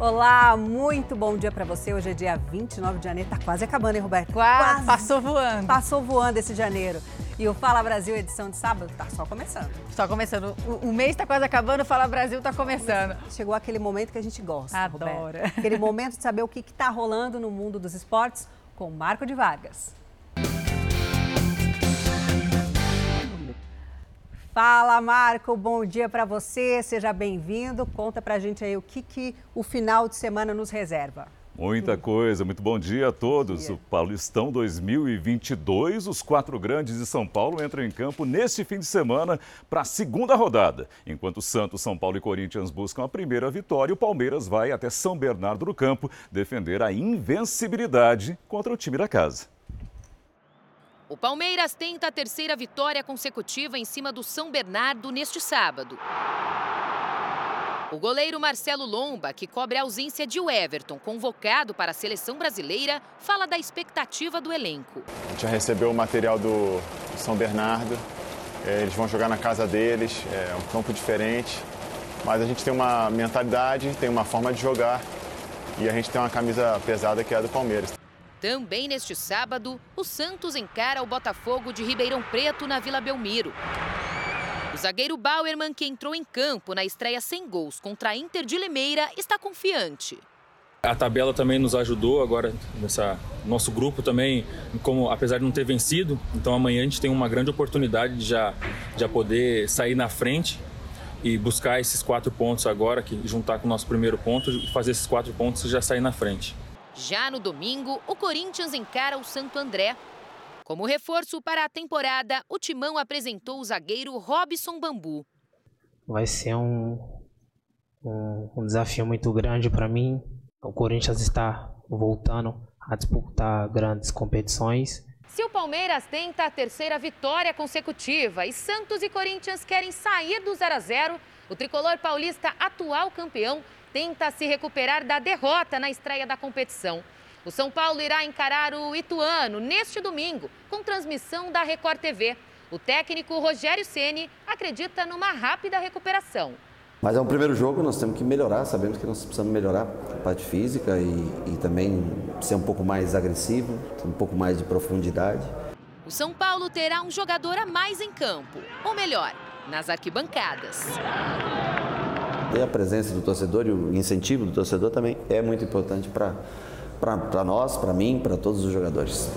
Olá, muito bom dia para você. Hoje é dia 29 de janeiro, tá quase acabando, hein, Roberto? Quase, quase. passou voando. Passou voando esse janeiro. E o Fala Brasil, edição de sábado, tá só começando. Só começando. O, o mês tá quase acabando, o Fala Brasil tá começando. Chegou aquele momento que a gente gosta, Adora. Roberto. Aquele momento de saber o que, que tá rolando no mundo dos esportes com Marco de Vargas. Fala, Marco, bom dia para você, seja bem-vindo. Conta pra gente aí o que, que o final de semana nos reserva. Muita coisa, muito bom dia a todos. Dia. O Paulistão 2022, os quatro grandes de São Paulo entram em campo neste fim de semana para a segunda rodada. Enquanto Santos, São Paulo e Corinthians buscam a primeira vitória, o Palmeiras vai até São Bernardo do Campo defender a invencibilidade contra o time da casa. O Palmeiras tenta a terceira vitória consecutiva em cima do São Bernardo neste sábado. O goleiro Marcelo Lomba, que cobre a ausência de Everton, convocado para a seleção brasileira, fala da expectativa do elenco. A gente já recebeu o material do São Bernardo, é, eles vão jogar na casa deles, é um campo diferente, mas a gente tem uma mentalidade, tem uma forma de jogar e a gente tem uma camisa pesada que é a do Palmeiras. Também neste sábado, o Santos encara o Botafogo de Ribeirão Preto na Vila Belmiro. O zagueiro Bauerman, que entrou em campo na estreia sem gols contra a Inter de Limeira, está confiante. A tabela também nos ajudou agora nessa nosso grupo também, como apesar de não ter vencido, então amanhã a gente tem uma grande oportunidade de já, já poder sair na frente e buscar esses quatro pontos agora, que juntar com o nosso primeiro ponto e fazer esses quatro pontos e já sair na frente. Já no domingo, o Corinthians encara o Santo André. Como reforço para a temporada, o Timão apresentou o zagueiro Robson Bambu. Vai ser um, um, um desafio muito grande para mim. O Corinthians está voltando a disputar grandes competições. Se o Palmeiras tenta a terceira vitória consecutiva e Santos e Corinthians querem sair do 0 a 0, o tricolor paulista, atual campeão, tenta se recuperar da derrota na estreia da competição. O São Paulo irá encarar o Ituano neste domingo, com transmissão da Record TV. O técnico Rogério Ceni acredita numa rápida recuperação. Mas é um primeiro jogo, nós temos que melhorar, sabemos que nós precisamos melhorar a parte física e, e também ser um pouco mais agressivo, um pouco mais de profundidade. O São Paulo terá um jogador a mais em campo, ou melhor, nas arquibancadas. E a presença do torcedor e o incentivo do torcedor também é muito importante para nós, para mim, para todos os jogadores.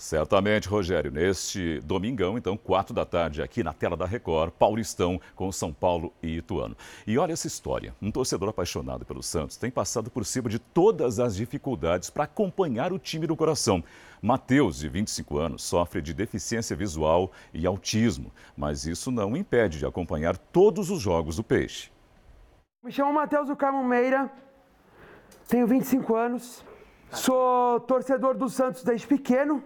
Certamente, Rogério. Neste domingão, então, quatro da tarde, aqui na tela da Record, Paulistão com São Paulo e Ituano. E olha essa história. Um torcedor apaixonado pelo Santos tem passado por cima de todas as dificuldades para acompanhar o time do coração. Matheus, de 25 anos, sofre de deficiência visual e autismo, mas isso não impede de acompanhar todos os jogos do Peixe. Me chamo Matheus do Carmo Meira, tenho 25 anos, sou torcedor do Santos desde pequeno.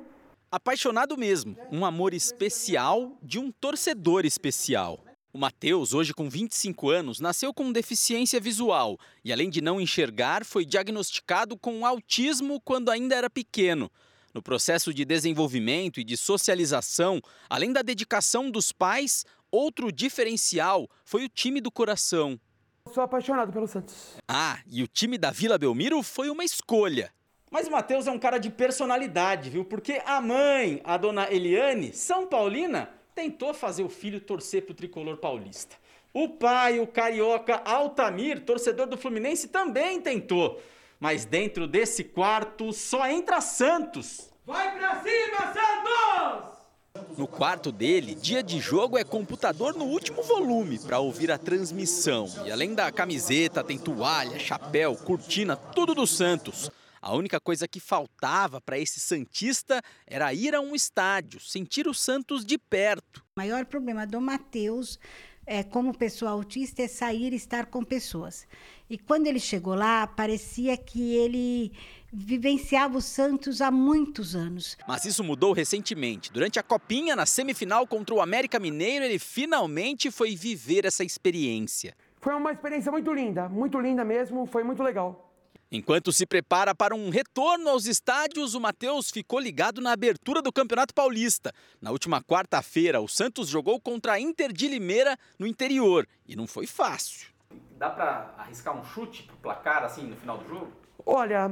Apaixonado mesmo, um amor especial de um torcedor especial. O Matheus, hoje com 25 anos, nasceu com deficiência visual e, além de não enxergar, foi diagnosticado com autismo quando ainda era pequeno. No processo de desenvolvimento e de socialização, além da dedicação dos pais, outro diferencial foi o time do coração. Sou apaixonado pelo Santos. Ah, e o time da Vila Belmiro foi uma escolha. Mas o Matheus é um cara de personalidade, viu? Porque a mãe, a dona Eliane, São Paulina, tentou fazer o filho torcer pro tricolor paulista. O pai, o carioca Altamir, torcedor do Fluminense, também tentou. Mas dentro desse quarto só entra Santos. Vai pra cima, Santos! No quarto dele, dia de jogo é computador no último volume para ouvir a transmissão. E além da camiseta, tem toalha, chapéu, cortina, tudo do Santos. A única coisa que faltava para esse Santista era ir a um estádio, sentir o Santos de perto. O maior problema do Matheus é, como pessoa autista, é sair e estar com pessoas. E quando ele chegou lá, parecia que ele vivenciava o Santos há muitos anos. Mas isso mudou recentemente. Durante a Copinha, na semifinal contra o América Mineiro, ele finalmente foi viver essa experiência. Foi uma experiência muito linda, muito linda mesmo, foi muito legal. Enquanto se prepara para um retorno aos estádios, o Matheus ficou ligado na abertura do Campeonato Paulista. Na última quarta-feira, o Santos jogou contra a Inter de Limeira no interior e não foi fácil. Dá para arriscar um chute pro placar assim no final do jogo? Olha,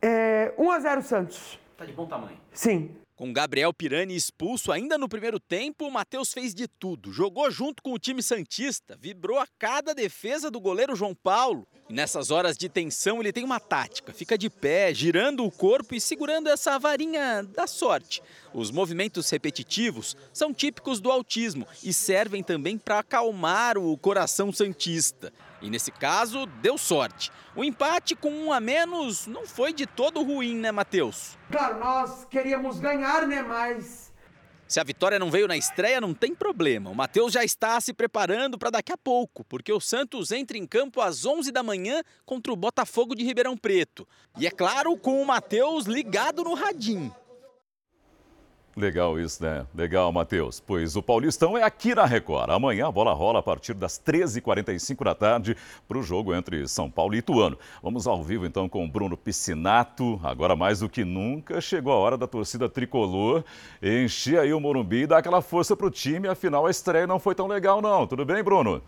é 1 a 0 Santos. Tá de bom tamanho. Sim. Com Gabriel Pirani expulso ainda no primeiro tempo, o Matheus fez de tudo. Jogou junto com o time Santista, vibrou a cada defesa do goleiro João Paulo. E nessas horas de tensão, ele tem uma tática: fica de pé, girando o corpo e segurando essa varinha da sorte. Os movimentos repetitivos são típicos do autismo e servem também para acalmar o coração Santista. E nesse caso, deu sorte. O empate com um a menos não foi de todo ruim, né, Matheus? Claro, nós queríamos ganhar, né? Mas. Se a vitória não veio na estreia, não tem problema. O Matheus já está se preparando para daqui a pouco, porque o Santos entra em campo às 11 da manhã contra o Botafogo de Ribeirão Preto. E é claro, com o Matheus ligado no radinho. Legal isso, né? Legal, Matheus. Pois o Paulistão é aqui na Record. Amanhã a bola rola a partir das 13h45 da tarde para o jogo entre São Paulo e Ituano. Vamos ao vivo então com o Bruno Piscinato. Agora mais do que nunca chegou a hora da torcida tricolor encher aí o Morumbi e dar aquela força para o time. Afinal, a estreia não foi tão legal não. Tudo bem, Bruno?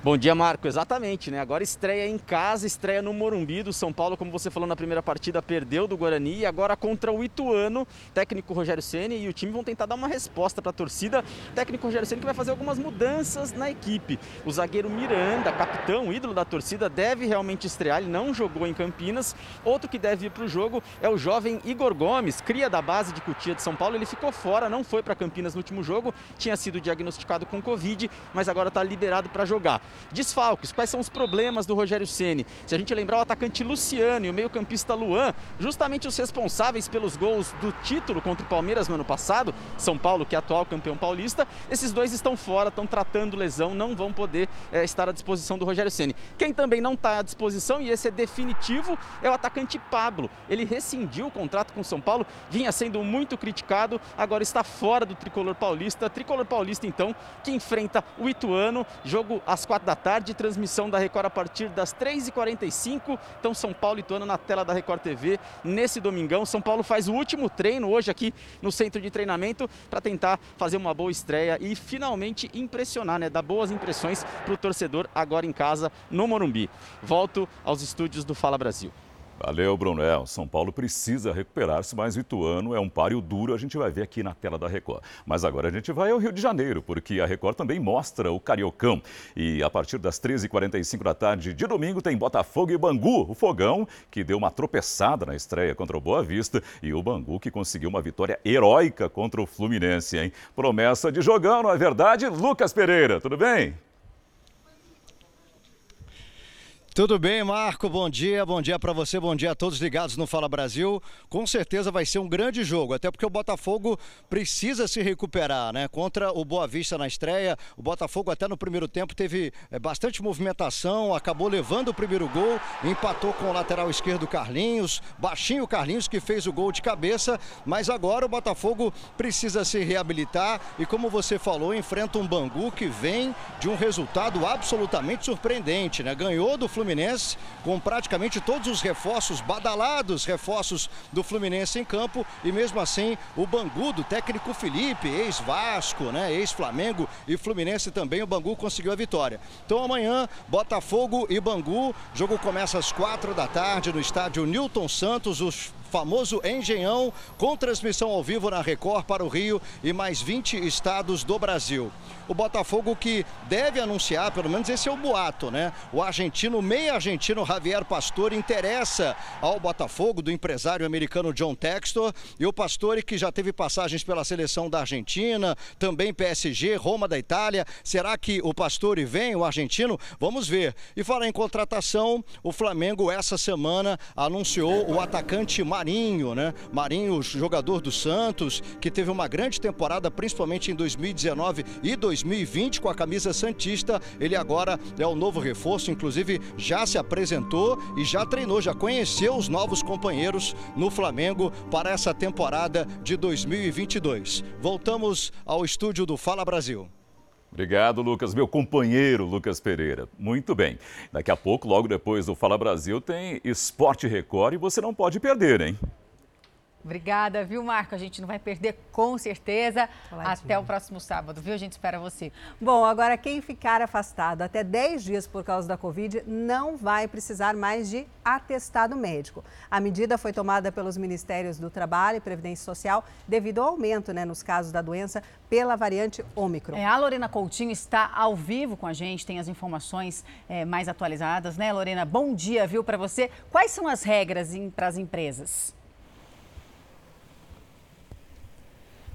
Bom dia, Marco. Exatamente, né? Agora estreia em casa, estreia no Morumbi do São Paulo, como você falou na primeira partida, perdeu do Guarani e agora contra o Ituano, técnico Rogério Ceni e o time vão tentar dar uma resposta para a torcida. técnico Rogério Ceni que vai fazer algumas mudanças na equipe. O zagueiro Miranda, capitão, ídolo da torcida, deve realmente estrear, ele não jogou em Campinas. Outro que deve ir para o jogo é o jovem Igor Gomes, cria da base de Cutia de São Paulo. Ele ficou fora, não foi para Campinas no último jogo, tinha sido diagnosticado com Covid, mas agora está liberado para jogar. Desfalques, quais são os problemas do Rogério Ceni? Se a gente lembrar o atacante Luciano e o meio-campista Luan, justamente os responsáveis pelos gols do título contra o Palmeiras no ano passado, São Paulo, que é atual campeão paulista, esses dois estão fora, estão tratando lesão, não vão poder é, estar à disposição do Rogério Ceni. Quem também não está à disposição, e esse é definitivo, é o atacante Pablo. Ele rescindiu o contrato com o São Paulo, vinha sendo muito criticado, agora está fora do tricolor paulista. Tricolor paulista, então, que enfrenta o Ituano, jogo às quatro da tarde, transmissão da Record a partir das 3h45. Então, São Paulo e Ituano na tela da Record TV nesse domingão. São Paulo faz o último treino hoje aqui no centro de treinamento para tentar fazer uma boa estreia e finalmente impressionar, né? Dar boas impressões para o torcedor agora em casa no Morumbi. Volto aos estúdios do Fala Brasil. Valeu, Bruno. É, São Paulo precisa recuperar-se, mas o Ituano é um páreo duro, a gente vai ver aqui na tela da Record. Mas agora a gente vai ao Rio de Janeiro, porque a Record também mostra o Cariocão. E a partir das 13h45 da tarde de domingo tem Botafogo e Bangu, o Fogão, que deu uma tropeçada na estreia contra o Boa Vista, e o Bangu que conseguiu uma vitória heróica contra o Fluminense, hein? Promessa de jogão, não é verdade? Lucas Pereira, tudo bem? Tudo bem, Marco? Bom dia, bom dia para você, bom dia a todos ligados no Fala Brasil. Com certeza vai ser um grande jogo, até porque o Botafogo precisa se recuperar, né? Contra o Boa Vista na estreia, o Botafogo até no primeiro tempo teve é, bastante movimentação, acabou levando o primeiro gol, empatou com o lateral esquerdo Carlinhos, baixinho Carlinhos que fez o gol de cabeça, mas agora o Botafogo precisa se reabilitar e como você falou, enfrenta um Bangu que vem de um resultado absolutamente surpreendente, né? Ganhou do Fluminense Fluminense, com praticamente todos os reforços, badalados reforços do Fluminense em campo, e mesmo assim o Bangu do técnico Felipe, ex-Vasco, né, ex-Flamengo e Fluminense também, o Bangu conseguiu a vitória. Então amanhã, Botafogo e Bangu, jogo começa às quatro da tarde no estádio Newton Santos, os famoso Engenhão, com transmissão ao vivo na Record para o Rio e mais 20 estados do Brasil. O Botafogo que deve anunciar, pelo menos esse é o boato, né? O argentino, meio argentino Javier Pastore interessa ao Botafogo do empresário americano John Textor e o Pastore que já teve passagens pela seleção da Argentina, também PSG, Roma da Itália. Será que o Pastore vem, o argentino? Vamos ver. E falar em contratação, o Flamengo essa semana anunciou o atacante Marinho, né? Marinho, jogador do Santos, que teve uma grande temporada, principalmente em 2019 e 2020 com a camisa Santista. Ele agora é o novo reforço, inclusive já se apresentou e já treinou, já conheceu os novos companheiros no Flamengo para essa temporada de 2022. Voltamos ao estúdio do Fala Brasil. Obrigado, Lucas. Meu companheiro, Lucas Pereira. Muito bem. Daqui a pouco, logo depois do Fala Brasil, tem Esporte Record e você não pode perder, hein? Obrigada, viu, Marco? A gente não vai perder com certeza. Até o próximo sábado, viu? A gente espera você. Bom, agora quem ficar afastado até 10 dias por causa da Covid não vai precisar mais de atestado médico. A medida foi tomada pelos Ministérios do Trabalho e Previdência Social devido ao aumento né, nos casos da doença pela variante Ômicron. É, a Lorena Coutinho está ao vivo com a gente, tem as informações é, mais atualizadas, né, Lorena? Bom dia, viu, para você. Quais são as regras para as empresas?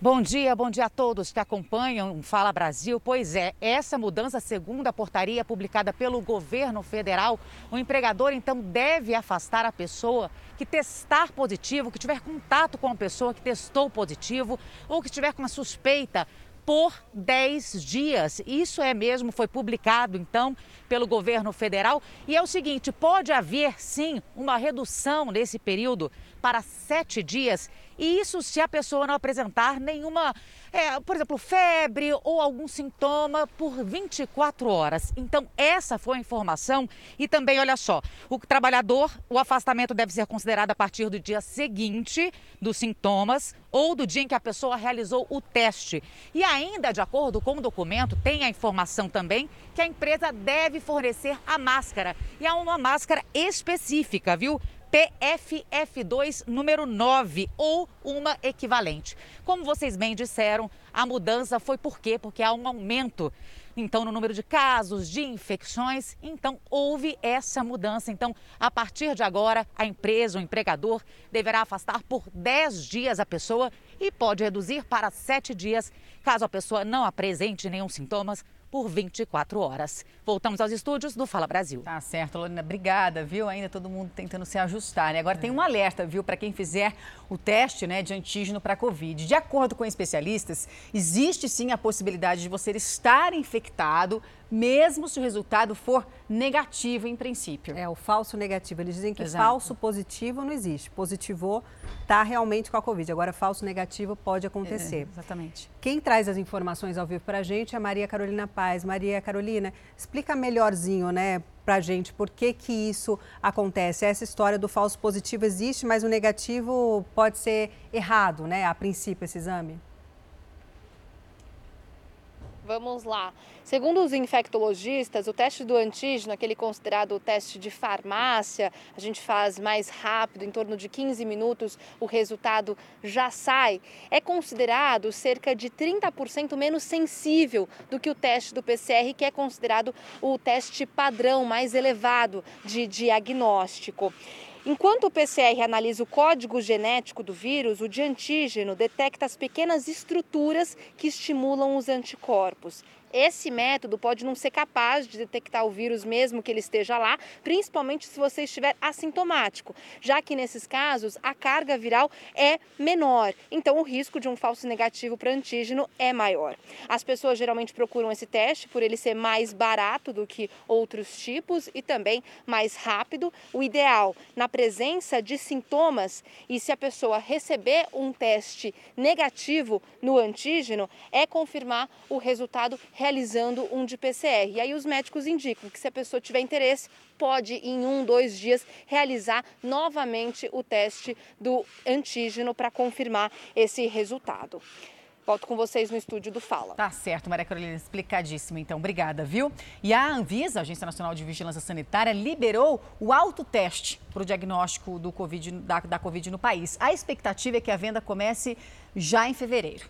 Bom dia, bom dia a todos que acompanham Fala Brasil. Pois é, essa mudança, segundo a portaria publicada pelo governo federal, o empregador então deve afastar a pessoa que testar positivo, que tiver contato com a pessoa que testou positivo ou que tiver com uma suspeita por 10 dias. Isso é mesmo, foi publicado então pelo governo federal. E é o seguinte: pode haver sim uma redução nesse período para sete dias e isso se a pessoa não apresentar nenhuma, é, por exemplo, febre ou algum sintoma por 24 horas. Então, essa foi a informação. E também, olha só, o trabalhador, o afastamento deve ser considerado a partir do dia seguinte dos sintomas ou do dia em que a pessoa realizou o teste. E ainda, de acordo com o documento, tem a informação também que a empresa deve fornecer a máscara. E é uma máscara específica, viu? PFF2 número 9 ou uma equivalente. Como vocês bem disseram, a mudança foi por quê? Porque há um aumento então no número de casos, de infecções, então houve essa mudança. Então, a partir de agora, a empresa, o empregador deverá afastar por 10 dias a pessoa e pode reduzir para 7 dias, caso a pessoa não apresente nenhum sintomas por 24 horas. Voltamos aos estúdios do Fala Brasil. Tá certo, Lorena. Obrigada, viu? Ainda todo mundo tentando se ajustar, né? Agora é. tem um alerta, viu, para quem fizer o teste né, de antígeno para Covid. De acordo com especialistas, existe sim a possibilidade de você estar infectado mesmo se o resultado for negativo em princípio. É, o falso negativo. Eles dizem que Exato. falso positivo não existe. Positivou, está realmente com a Covid. Agora, falso negativo pode acontecer. É, exatamente. Quem traz as informações ao vivo para a gente é a Maria Carolina Paz. Maria Carolina, explica melhorzinho, né, para a gente por que, que isso acontece. Essa história do falso positivo existe, mas o negativo pode ser errado, né, a princípio, esse exame? Vamos lá. Segundo os infectologistas, o teste do antígeno, aquele considerado o teste de farmácia, a gente faz mais rápido, em torno de 15 minutos, o resultado já sai. É considerado cerca de 30% menos sensível do que o teste do PCR, que é considerado o teste padrão mais elevado de diagnóstico. Enquanto o PCR analisa o código genético do vírus, o de antígeno detecta as pequenas estruturas que estimulam os anticorpos. Esse método pode não ser capaz de detectar o vírus mesmo que ele esteja lá, principalmente se você estiver assintomático, já que nesses casos a carga viral é menor, então o risco de um falso negativo para antígeno é maior. As pessoas geralmente procuram esse teste por ele ser mais barato do que outros tipos e também mais rápido. O ideal, na presença de sintomas e se a pessoa receber um teste negativo no antígeno, é confirmar o resultado realizando um de PCR. E aí os médicos indicam que se a pessoa tiver interesse, pode em um, dois dias realizar novamente o teste do antígeno para confirmar esse resultado. Volto com vocês no estúdio do Fala. Tá certo, Maria Carolina, explicadíssimo. Então, obrigada, viu? E a Anvisa, Agência Nacional de Vigilância Sanitária, liberou o autoteste para o diagnóstico do COVID, da, da Covid no país. A expectativa é que a venda comece já em fevereiro.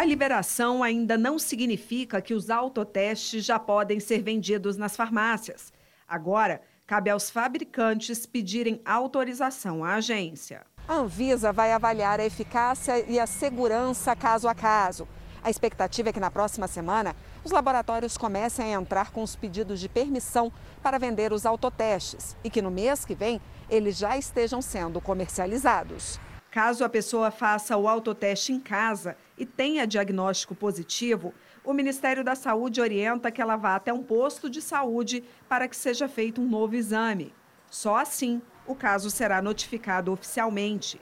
A liberação ainda não significa que os autotestes já podem ser vendidos nas farmácias. Agora, cabe aos fabricantes pedirem autorização à agência. A Anvisa vai avaliar a eficácia e a segurança caso a caso. A expectativa é que na próxima semana os laboratórios comecem a entrar com os pedidos de permissão para vender os autotestes e que no mês que vem eles já estejam sendo comercializados. Caso a pessoa faça o autoteste em casa e tenha diagnóstico positivo, o Ministério da Saúde orienta que ela vá até um posto de saúde para que seja feito um novo exame. Só assim o caso será notificado oficialmente.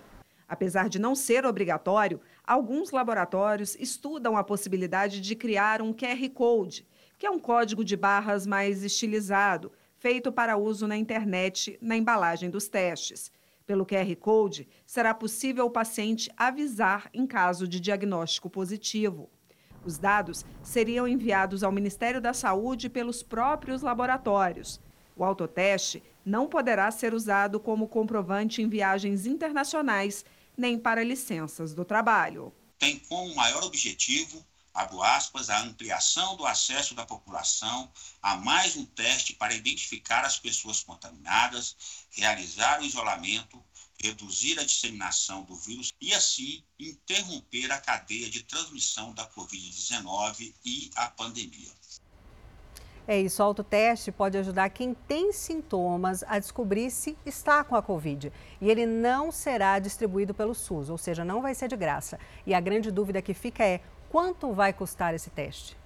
Apesar de não ser obrigatório, alguns laboratórios estudam a possibilidade de criar um QR Code, que é um código de barras mais estilizado, feito para uso na internet na embalagem dos testes. Pelo QR Code, será possível o paciente avisar em caso de diagnóstico positivo. Os dados seriam enviados ao Ministério da Saúde pelos próprios laboratórios. O autoteste não poderá ser usado como comprovante em viagens internacionais nem para licenças do trabalho. Tem como maior objetivo, abro aspas, a ampliação do acesso da população a mais um teste para identificar as pessoas contaminadas, realizar o isolamento, reduzir a disseminação do vírus e, assim, interromper a cadeia de transmissão da Covid-19 e a pandemia. É isso, o autoteste pode ajudar quem tem sintomas a descobrir se está com a Covid. E ele não será distribuído pelo SUS, ou seja, não vai ser de graça. E a grande dúvida que fica é quanto vai custar esse teste?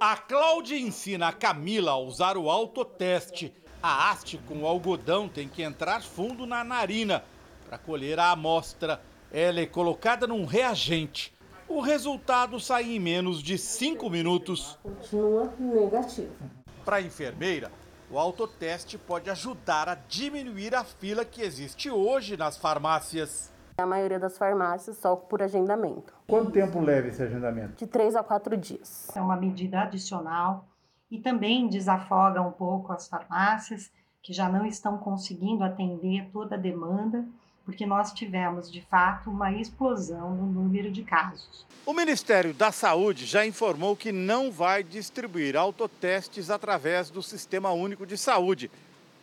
A Cláudia ensina a Camila a usar o autoteste. A haste com o algodão tem que entrar fundo na narina para colher a amostra. Ela é colocada num reagente. O resultado sai em menos de 5 minutos. Continua negativo. Para a enfermeira, o autoteste pode ajudar a diminuir a fila que existe hoje nas farmácias. A maioria das farmácias só por agendamento. Quanto tempo leva esse agendamento? De 3 a 4 dias. É uma medida adicional e também desafoga um pouco as farmácias que já não estão conseguindo atender toda a demanda porque nós tivemos, de fato, uma explosão no número de casos. O Ministério da Saúde já informou que não vai distribuir autotestes através do Sistema Único de Saúde.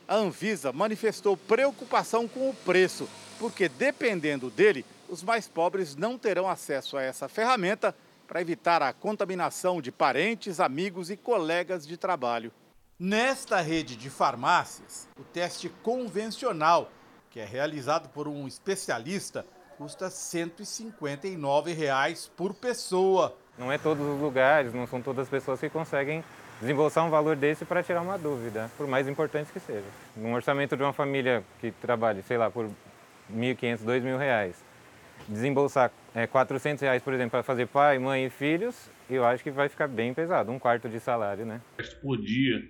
A Anvisa manifestou preocupação com o preço, porque dependendo dele, os mais pobres não terão acesso a essa ferramenta para evitar a contaminação de parentes, amigos e colegas de trabalho. Nesta rede de farmácias, o teste convencional que é realizado por um especialista, custa 159 reais por pessoa. Não é todos os lugares, não são todas as pessoas que conseguem desembolsar um valor desse para tirar uma dúvida, por mais importante que seja. Num orçamento de uma família que trabalhe, sei lá, por 1.500, 2.000 reais, desembolsar é, 400 reais, por exemplo, para fazer pai, mãe e filhos, eu acho que vai ficar bem pesado, um quarto de salário, né? Por dia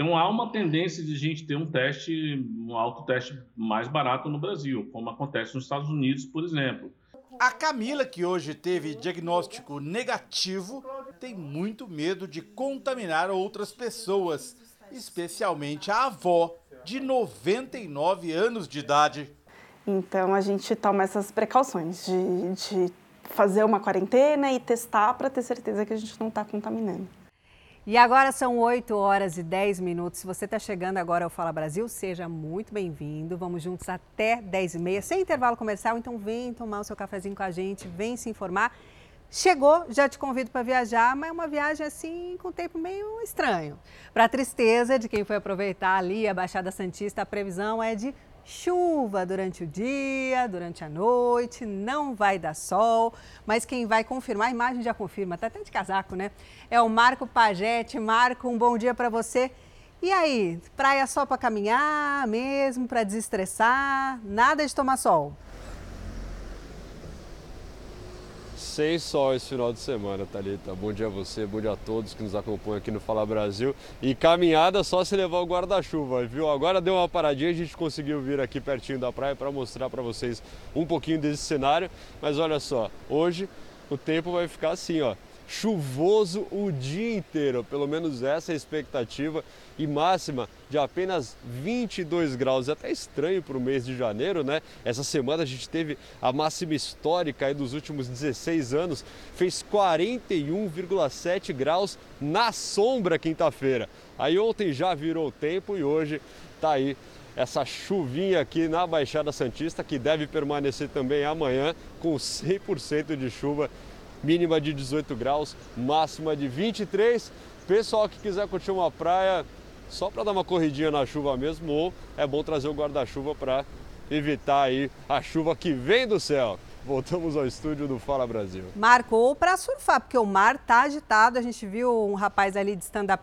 então há uma tendência de a gente ter um teste, um autoteste mais barato no Brasil, como acontece nos Estados Unidos, por exemplo. A Camila, que hoje teve diagnóstico negativo, tem muito medo de contaminar outras pessoas, especialmente a avó, de 99 anos de idade. Então a gente toma essas precauções de, de fazer uma quarentena e testar para ter certeza que a gente não está contaminando. E agora são 8 horas e 10 minutos. Se você está chegando agora ao Fala Brasil, seja muito bem-vindo. Vamos juntos até 10 e meia, sem intervalo comercial. Então vem tomar o seu cafezinho com a gente, vem se informar. Chegou, já te convido para viajar, mas é uma viagem assim com tempo meio estranho. Para tristeza de quem foi aproveitar ali a Baixada Santista, a previsão é de chuva durante o dia, durante a noite, não vai dar sol, mas quem vai confirmar, a imagem já confirma, tá até de casaco, né? É o Marco Pagete. Marco, um bom dia para você. E aí, praia só para caminhar mesmo, para desestressar, nada de tomar sol? Sem sol esse final de semana, Thalita. Bom dia a você, bom dia a todos que nos acompanham aqui no Fala Brasil. E caminhada só se levar o guarda-chuva, viu? Agora deu uma paradinha, a gente conseguiu vir aqui pertinho da praia para mostrar para vocês um pouquinho desse cenário. Mas olha só, hoje o tempo vai ficar assim, ó chuvoso o dia inteiro, pelo menos essa é a expectativa, e máxima de apenas 22 graus. É até estranho para o mês de janeiro, né? Essa semana a gente teve a máxima histórica aí dos últimos 16 anos, fez 41,7 graus na sombra quinta-feira. Aí ontem já virou tempo e hoje tá aí essa chuvinha aqui na Baixada Santista, que deve permanecer também amanhã com 100% de chuva mínima de 18 graus, máxima de 23. Pessoal que quiser curtir uma praia só para dar uma corridinha na chuva mesmo, ou é bom trazer o guarda-chuva para evitar aí a chuva que vem do céu. Voltamos ao estúdio do Fala Brasil. Marco, ou para surfar, porque o mar tá agitado. A gente viu um rapaz ali de stand-up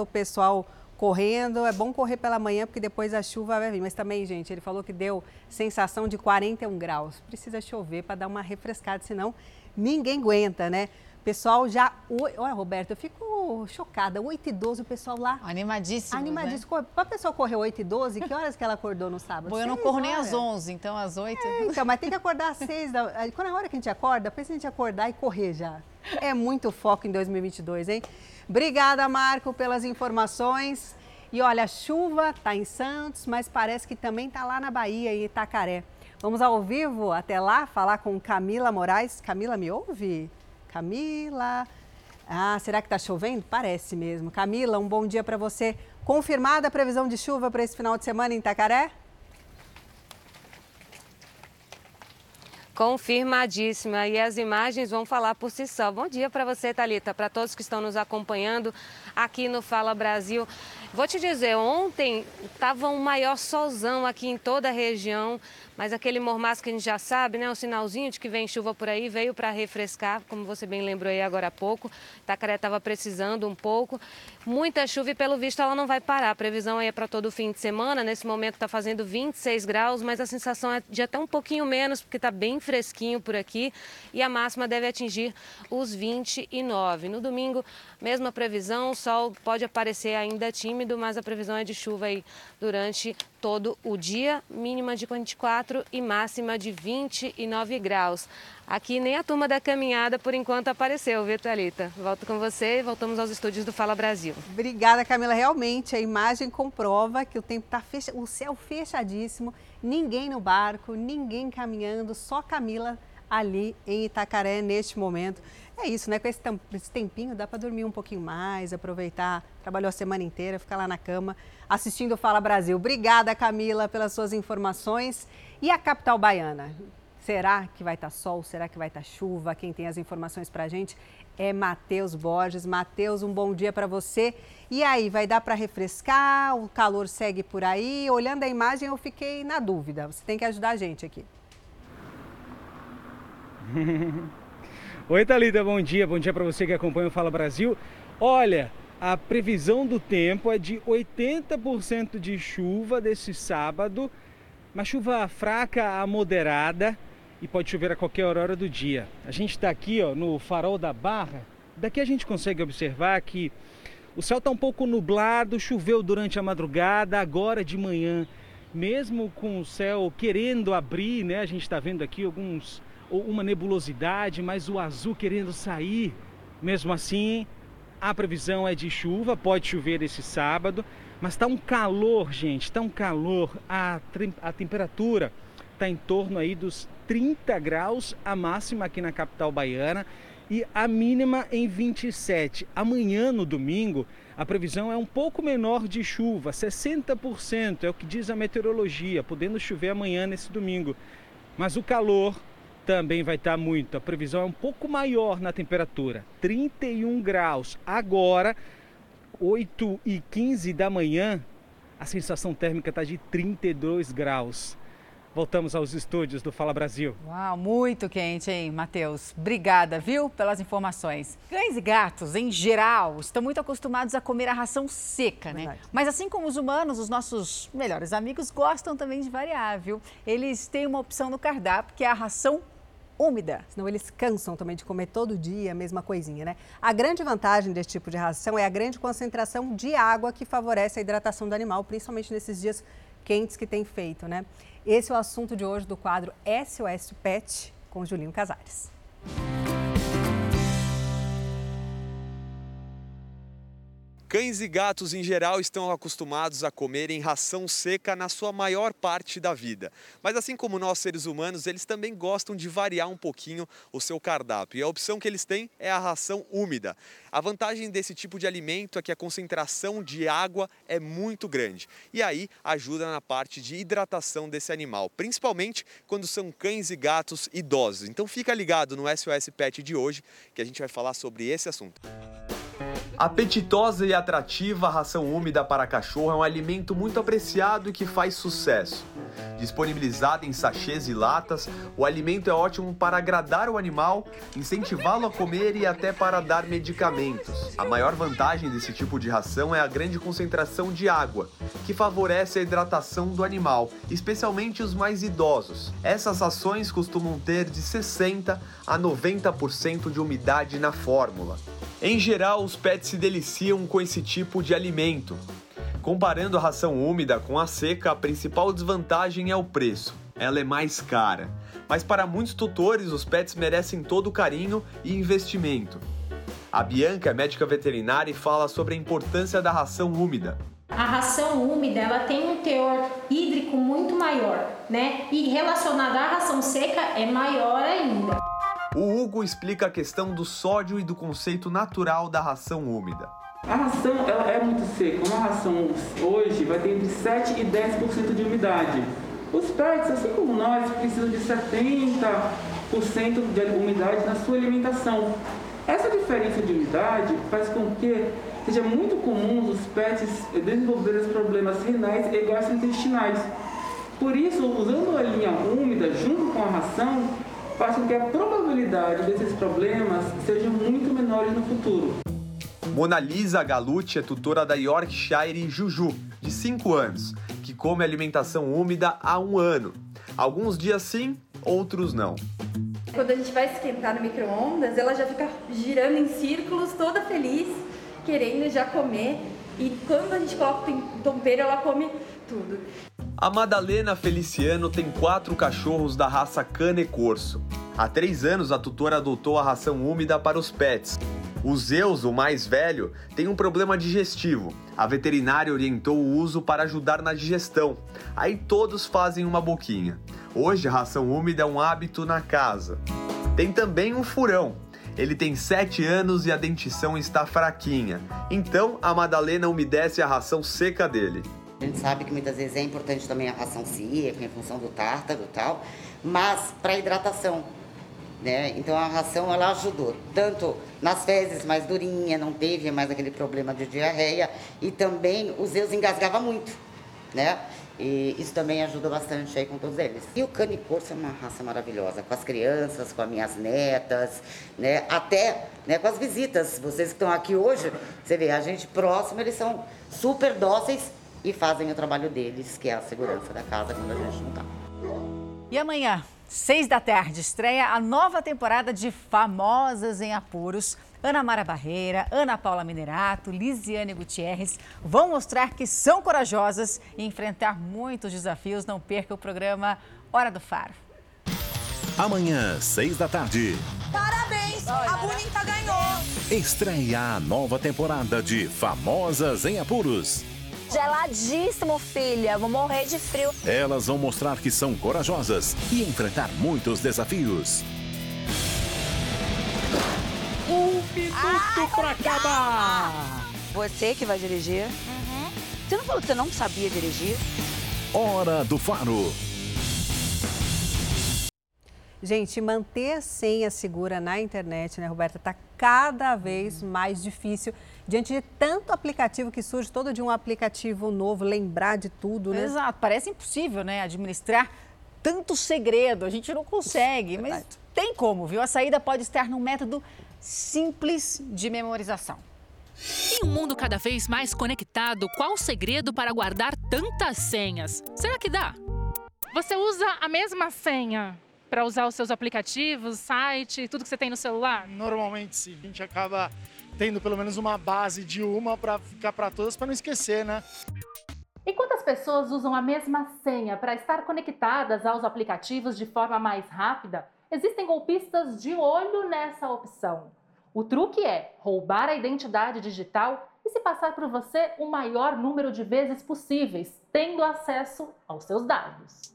o pessoal correndo. É bom correr pela manhã, porque depois a chuva vai vir. Mas também, gente, ele falou que deu sensação de 41 graus. Precisa chover para dar uma refrescada, senão ninguém aguenta, né? Pessoal já. Olha, Roberto, eu fico chocada. 8 e 12, o pessoal lá. Animadíssimo. Animadíssimo. Né? Pra pessoa correr 8 e 12, que horas que ela acordou no sábado? Bom, eu não corro nem às 11, então às 8. É, então, mas tem que acordar às 6. Da... Quando é a hora que a gente acorda, pensa a gente acordar e correr já. É muito foco em 2022, hein? Obrigada, Marco, pelas informações. E olha, a chuva tá em Santos, mas parece que também tá lá na Bahia, em Itacaré. Vamos ao vivo até lá falar com Camila Moraes. Camila, me ouve? Camila. Ah, será que está chovendo? Parece mesmo. Camila, um bom dia para você. Confirmada a previsão de chuva para esse final de semana em Itacaré? Confirmadíssima. E as imagens vão falar por si só. Bom dia para você, Talita, para todos que estão nos acompanhando aqui no Fala Brasil. Vou te dizer, ontem estava um maior solzão aqui em toda a região. Mas aquele mormaço que a gente já sabe, né? O sinalzinho de que vem chuva por aí veio para refrescar, como você bem lembrou aí agora há pouco. Itacaré estava precisando um pouco. Muita chuva e pelo visto ela não vai parar. A previsão aí é para todo o fim de semana. Nesse momento está fazendo 26 graus, mas a sensação é de até um pouquinho menos, porque está bem fresquinho por aqui. E a máxima deve atingir os 29. No domingo, mesma previsão, o sol pode aparecer ainda tímido, mas a previsão é de chuva aí durante todo o dia, mínima de 24 e máxima de 29 graus. Aqui nem a turma da caminhada por enquanto apareceu, viu, Thalita? Volto com você e voltamos aos estúdios do Fala Brasil. Obrigada, Camila. Realmente, a imagem comprova que o tempo está fechado, o céu fechadíssimo, ninguém no barco, ninguém caminhando, só Camila ali em Itacaré neste momento. É isso, né? Com esse, tempinho dá para dormir um pouquinho mais, aproveitar. Trabalhou a semana inteira, ficar lá na cama assistindo o Fala Brasil. Obrigada, Camila, pelas suas informações. E a capital baiana? Será que vai estar tá sol? Será que vai estar tá chuva? Quem tem as informações para a gente é Matheus Borges. Matheus, um bom dia para você. E aí, vai dar para refrescar? O calor segue por aí? Olhando a imagem, eu fiquei na dúvida. Você tem que ajudar a gente aqui. Oi, Thalita, bom dia. Bom dia para você que acompanha o Fala Brasil. Olha, a previsão do tempo é de 80% de chuva desse sábado, uma chuva fraca a moderada e pode chover a qualquer hora do dia. A gente está aqui ó, no farol da Barra, daqui a gente consegue observar que o céu está um pouco nublado, choveu durante a madrugada, agora de manhã, mesmo com o céu querendo abrir, né? A gente está vendo aqui alguns uma nebulosidade, mas o azul querendo sair. Mesmo assim, a previsão é de chuva, pode chover esse sábado, mas está um calor, gente, está um calor. A, a temperatura está em torno aí dos 30 graus, a máxima aqui na capital baiana e a mínima em 27. Amanhã, no domingo, a previsão é um pouco menor de chuva, 60%, é o que diz a meteorologia, podendo chover amanhã nesse domingo. Mas o calor também vai estar muito. A previsão é um pouco maior na temperatura, 31 graus. Agora, 8 e 15 da manhã, a sensação térmica está de 32 graus. Voltamos aos estúdios do Fala Brasil. Uau, muito quente, hein, Matheus? Obrigada, viu, pelas informações. Cães e gatos, em geral, estão muito acostumados a comer a ração seca, né? Verdade. né? Mas assim como os humanos, os nossos melhores amigos gostam também de variar, viu? Eles têm uma opção no cardápio, que é a ração úmida, senão eles cansam também de comer todo dia a mesma coisinha, né? A grande vantagem desse tipo de ração é a grande concentração de água que favorece a hidratação do animal, principalmente nesses dias quentes que tem feito, né? Esse é o assunto de hoje do quadro SOS Pet com Julinho Casares. Cães e gatos em geral estão acostumados a comerem ração seca na sua maior parte da vida. Mas assim como nós seres humanos, eles também gostam de variar um pouquinho o seu cardápio. E a opção que eles têm é a ração úmida. A vantagem desse tipo de alimento é que a concentração de água é muito grande. E aí ajuda na parte de hidratação desse animal, principalmente quando são cães e gatos idosos. Então fica ligado no SOS Pet de hoje que a gente vai falar sobre esse assunto. Apetitosa e atrativa, a ração úmida para cachorro é um alimento muito apreciado e que faz sucesso. Disponibilizada em sachês e latas, o alimento é ótimo para agradar o animal, incentivá-lo a comer e até para dar medicamentos. A maior vantagem desse tipo de ração é a grande concentração de água, que favorece a hidratação do animal, especialmente os mais idosos. Essas rações costumam ter de 60 a 90% de umidade na fórmula. Em geral, os pets se deliciam com esse tipo de alimento. Comparando a ração úmida com a seca, a principal desvantagem é o preço. Ela é mais cara. Mas para muitos tutores, os pets merecem todo o carinho e investimento. A Bianca é médica veterinária fala sobre a importância da ração úmida. A ração úmida ela tem um teor hídrico muito maior, né? E relacionada à ração seca é maior ainda. O Hugo explica a questão do sódio e do conceito natural da ração úmida. A ração ela é muito seca. Uma ração hoje vai ter entre 7 e 10% de umidade. Os pets, assim como nós, precisam de 70% de umidade na sua alimentação. Essa diferença de umidade faz com que seja muito comum os pets desenvolverem problemas renais e gastrointestinais. Por isso, usando a linha úmida junto com a ração, faz com que a probabilidade desses problemas sejam muito menores no futuro. Mona Lisa Galucci é tutora da Yorkshire Juju, de 5 anos, que come alimentação úmida há um ano. Alguns dias sim, outros não. Quando a gente vai esquentar no micro-ondas, ela já fica girando em círculos, toda feliz, querendo já comer. E quando a gente coloca o tempero, ela come tudo. A Madalena Feliciano tem quatro cachorros da raça Cane Corso. Há três anos, a tutora adotou a ração úmida para os pets. O Zeus, o mais velho, tem um problema digestivo. A veterinária orientou o uso para ajudar na digestão. Aí todos fazem uma boquinha. Hoje, a ração úmida é um hábito na casa. Tem também um furão. Ele tem 7 anos e a dentição está fraquinha. Então, a Madalena umedece a ração seca dele. A gente sabe que muitas vezes é importante também a ração seca, em função do tártaro e tal, mas para hidratação. Né? Então a ração ela ajudou tanto nas fezes mais durinha, não teve mais aquele problema de diarreia e também o Zeus engasgava muito, né? E isso também ajuda bastante aí com todos eles. E o cane corso é uma raça maravilhosa, com as crianças, com as minhas netas, né? Até né, com as visitas. Vocês que estão aqui hoje, você vê, a gente próximo, eles são super dóceis e fazem o trabalho deles, que é a segurança da casa quando a gente não está. E amanhã, seis da tarde, estreia a nova temporada de Famosas em Apuros. Ana Mara Barreira, Ana Paula Minerato, Lisiane Gutierrez vão mostrar que são corajosas e enfrentar muitos desafios. Não perca o programa Hora do Faro. Amanhã, seis da tarde. Parabéns! A bonita ganhou! Estreia a nova temporada de Famosas em Apuros. Geladíssimo, filha. Vou morrer de frio. Elas vão mostrar que são corajosas e enfrentar muitos desafios. Um minuto pra acabar! Você que vai dirigir? Uhum. Você não falou que você não sabia dirigir? Hora do Faro. Gente, manter a senha segura na internet, né, Roberta, está cada vez mais difícil diante de tanto aplicativo que surge, todo de um aplicativo novo, lembrar de tudo, né? Exato, parece impossível, né, administrar tanto segredo, a gente não consegue, mas tem como, viu? A saída pode estar num método simples de memorização. Em um mundo cada vez mais conectado, qual o segredo para guardar tantas senhas? Será que dá? Você usa a mesma senha para usar os seus aplicativos, site, tudo que você tem no celular? Normalmente sim. A gente acaba tendo pelo menos uma base de uma para ficar para todas, para não esquecer, né? E quantas pessoas usam a mesma senha para estar conectadas aos aplicativos de forma mais rápida? Existem golpistas de olho nessa opção. O truque é roubar a identidade digital e se passar por você o maior número de vezes possíveis, tendo acesso aos seus dados.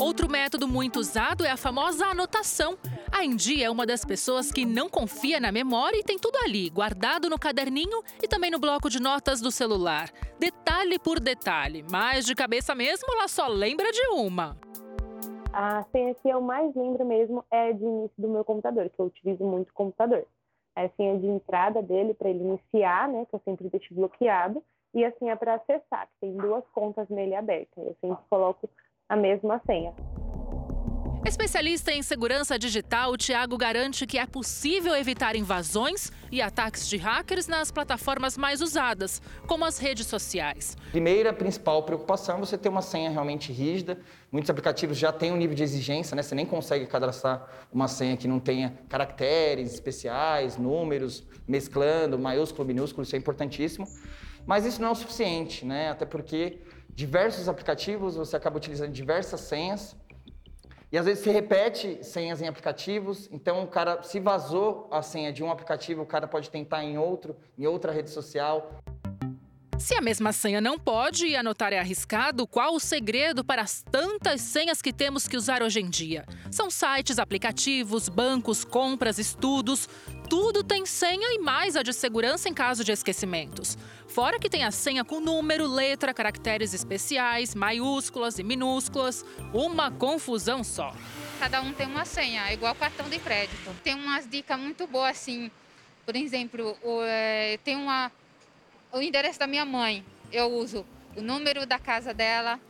Outro método muito usado é a famosa anotação. A Indy é uma das pessoas que não confia na memória e tem tudo ali, guardado no caderninho e também no bloco de notas do celular. Detalhe por detalhe, mas de cabeça mesmo ela só lembra de uma. A senha que eu mais lembro mesmo é de início do meu computador, que eu utilizo muito o computador. A senha de entrada dele para ele iniciar, né, que eu sempre deixo bloqueado, e a senha para acessar, que tem duas contas nele abertas. Eu sempre coloco a mesma senha. Especialista em segurança digital, o Tiago garante que é possível evitar invasões e ataques de hackers nas plataformas mais usadas, como as redes sociais. Primeira principal preocupação é você ter uma senha realmente rígida. Muitos aplicativos já têm um nível de exigência, né? Você nem consegue cadastrar uma senha que não tenha caracteres especiais, números, mesclando, maiúsculo, minúsculo, isso é importantíssimo. Mas isso não é o suficiente, né? Até porque diversos aplicativos você acaba utilizando diversas senhas e às vezes se repete senhas em aplicativos, então o cara se vazou a senha de um aplicativo, o cara pode tentar em outro, em outra rede social. Se a mesma senha não pode e anotar é arriscado, qual o segredo para as tantas senhas que temos que usar hoje em dia? São sites, aplicativos, bancos, compras, estudos. Tudo tem senha e mais a de segurança em caso de esquecimentos. Fora que tem a senha com número, letra, caracteres especiais, maiúsculas e minúsculas. Uma confusão só. Cada um tem uma senha, é igual cartão de crédito. Tem umas dicas muito boas assim. Por exemplo, é, tem uma, o endereço da minha mãe. Eu uso o número da casa dela,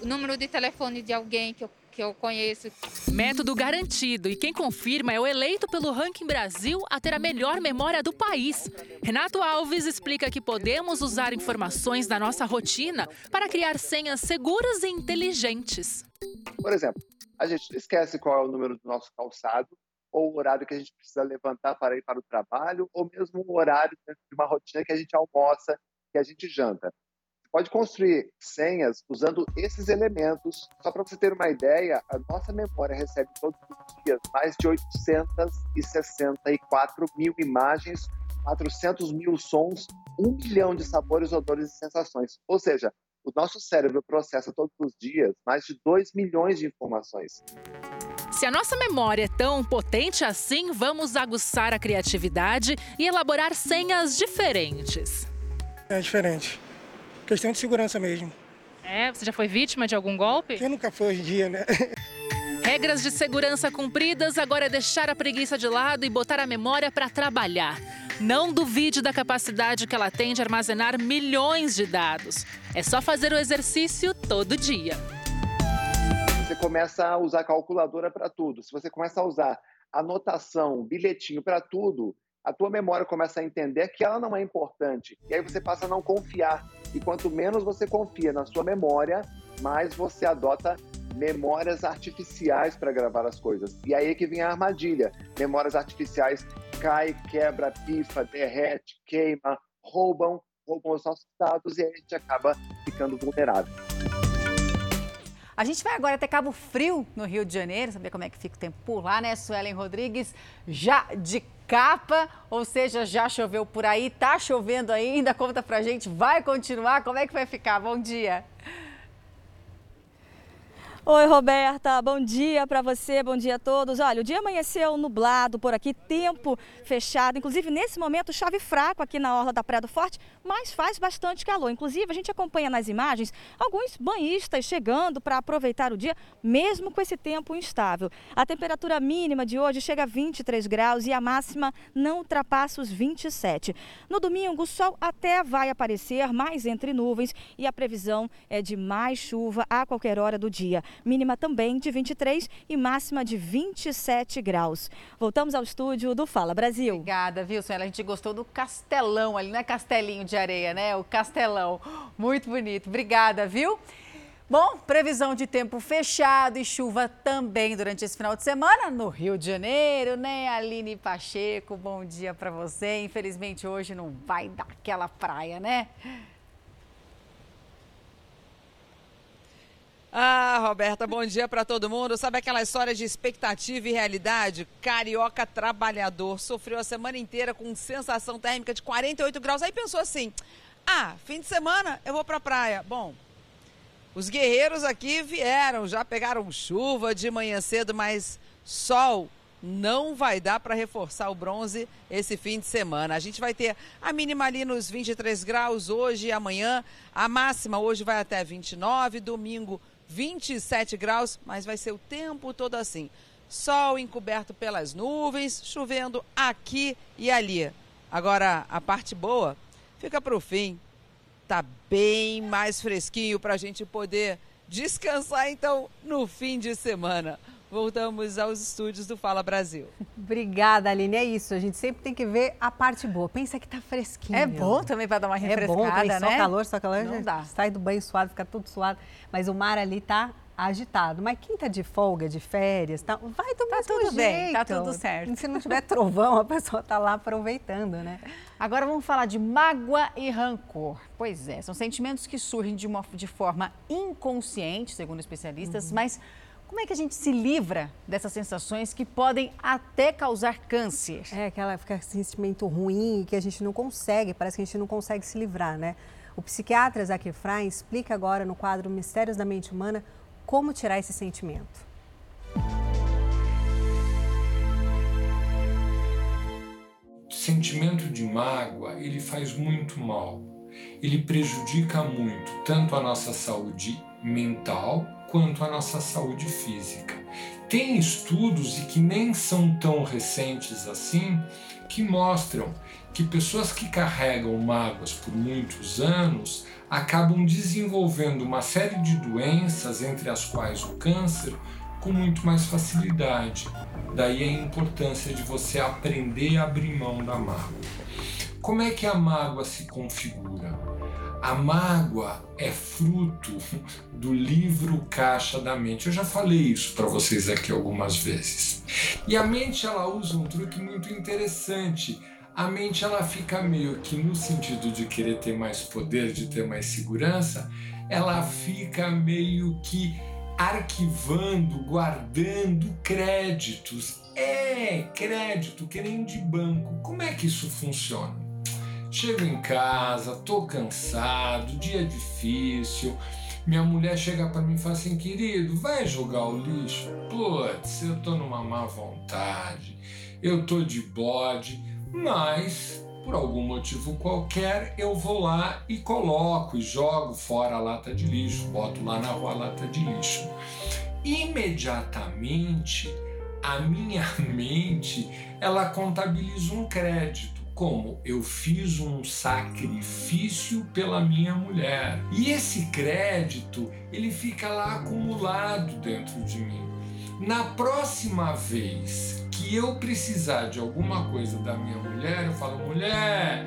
o número de telefone de alguém que eu que eu conheço. Método garantido e quem confirma é o eleito pelo Ranking Brasil a ter a melhor memória do país. Renato Alves explica que podemos usar informações da nossa rotina para criar senhas seguras e inteligentes. Por exemplo, a gente esquece qual é o número do nosso calçado, ou o horário que a gente precisa levantar para ir para o trabalho, ou mesmo o horário de uma rotina que a gente almoça, que a gente janta pode construir senhas usando esses elementos. Só para você ter uma ideia, a nossa memória recebe todos os dias mais de 864 mil imagens, 400 mil sons, um milhão de sabores, odores e sensações. Ou seja, o nosso cérebro processa todos os dias mais de 2 milhões de informações. Se a nossa memória é tão potente assim, vamos aguçar a criatividade e elaborar senhas diferentes. É diferente questão de segurança mesmo. É, você já foi vítima de algum golpe? Quem nunca foi hoje em dia, né? Regras de segurança cumpridas, agora é deixar a preguiça de lado e botar a memória para trabalhar. Não duvide da capacidade que ela tem de armazenar milhões de dados. É só fazer o exercício todo dia. Você começa a usar calculadora para tudo. Se você começa a usar anotação, bilhetinho para tudo, a tua memória começa a entender que ela não é importante. E aí você passa a não confiar. E quanto menos você confia na sua memória, mais você adota memórias artificiais para gravar as coisas. E aí é que vem a armadilha. Memórias artificiais cai, quebra, pifa, derrete, queima, roubam, roubam os nossos dados e a gente acaba ficando vulnerável. A gente vai agora até Cabo Frio, no Rio de Janeiro, saber como é que fica o tempo por lá, né? Suelen Rodrigues, já de capa, ou seja, já choveu por aí, tá chovendo ainda, conta pra gente, vai continuar, como é que vai ficar? Bom dia. Oi, Roberta, bom dia para você, bom dia a todos. Olha, o dia amanheceu nublado por aqui, tempo fechado. Inclusive, nesse momento, chove fraco aqui na orla da Praia do Forte, mas faz bastante calor. Inclusive, a gente acompanha nas imagens alguns banhistas chegando para aproveitar o dia, mesmo com esse tempo instável. A temperatura mínima de hoje chega a 23 graus e a máxima não ultrapassa os 27. No domingo, o sol até vai aparecer, mais entre nuvens, e a previsão é de mais chuva a qualquer hora do dia mínima também de 23 e máxima de 27 graus. Voltamos ao estúdio do Fala Brasil. Obrigada, Suela? A gente gostou do castelão ali, não é castelinho de areia, né? O castelão. Muito bonito. Obrigada, viu? Bom, previsão de tempo fechado e chuva também durante esse final de semana no Rio de Janeiro, né? Aline Pacheco, bom dia para você. Infelizmente hoje não vai dar aquela praia, né? Ah, Roberta, bom dia para todo mundo. Sabe aquela história de expectativa e realidade? Carioca trabalhador sofreu a semana inteira com sensação térmica de 48 graus. Aí pensou assim: ah, fim de semana eu vou para a praia. Bom, os guerreiros aqui vieram, já pegaram chuva de manhã cedo, mas sol não vai dar para reforçar o bronze esse fim de semana. A gente vai ter a mínima ali nos 23 graus hoje e amanhã. A máxima hoje vai até 29, domingo 27 graus, mas vai ser o tempo todo assim. Sol encoberto pelas nuvens, chovendo aqui e ali. Agora, a parte boa fica para o fim. Tá bem mais fresquinho para a gente poder descansar, então, no fim de semana. Voltamos aos estúdios do Fala Brasil. Obrigada, Aline. É isso. A gente sempre tem que ver a parte boa. Pensa que tá fresquinho. É bom também para dar uma refrescada, é bom, também, né? Só calor, só calor. Não dá. Sai do banho suado, fica tudo suado. Mas o mar ali tá agitado. Mas quem tá de folga, de férias, tá, vai do tá mesmo tudo jeito. bem, tá tudo certo. Se não tiver trovão, a pessoa tá lá aproveitando, né? Agora vamos falar de mágoa e rancor. Pois é, são sentimentos que surgem de, uma, de forma inconsciente, segundo especialistas, uhum. mas como é que a gente se livra dessas sensações que podem até causar câncer? É, aquela fica sentimento ruim que a gente não consegue, parece que a gente não consegue se livrar, né? O psiquiatra Zac Efraim explica agora no quadro Mistérios da Mente Humana como tirar esse sentimento. O sentimento de mágoa, ele faz muito mal. Ele prejudica muito tanto a nossa saúde mental quanto a nossa saúde física. Tem estudos e que nem são tão recentes assim que mostram que pessoas que carregam mágoas por muitos anos acabam desenvolvendo uma série de doenças, entre as quais o câncer, com muito mais facilidade. Daí a importância de você aprender a abrir mão da mágoa. Como é que a mágoa se configura? A mágoa é fruto do livro Caixa da Mente. Eu já falei isso para vocês aqui algumas vezes. E a mente ela usa um truque muito interessante a mente ela fica meio que no sentido de querer ter mais poder, de ter mais segurança, ela fica meio que arquivando, guardando créditos. É, crédito, que nem de banco. Como é que isso funciona? Chego em casa, tô cansado, dia difícil. Minha mulher chega para mim e fala assim: querido, vai jogar o lixo? Putz, eu tô numa má vontade, eu tô de bode mas por algum motivo qualquer eu vou lá e coloco e jogo fora a lata de lixo, boto lá na rua a lata de lixo. Imediatamente a minha mente ela contabiliza um crédito. Como eu fiz um sacrifício pela minha mulher. E esse crédito, ele fica lá acumulado dentro de mim. Na próxima vez que eu precisar de alguma coisa da minha mulher, eu falo, mulher,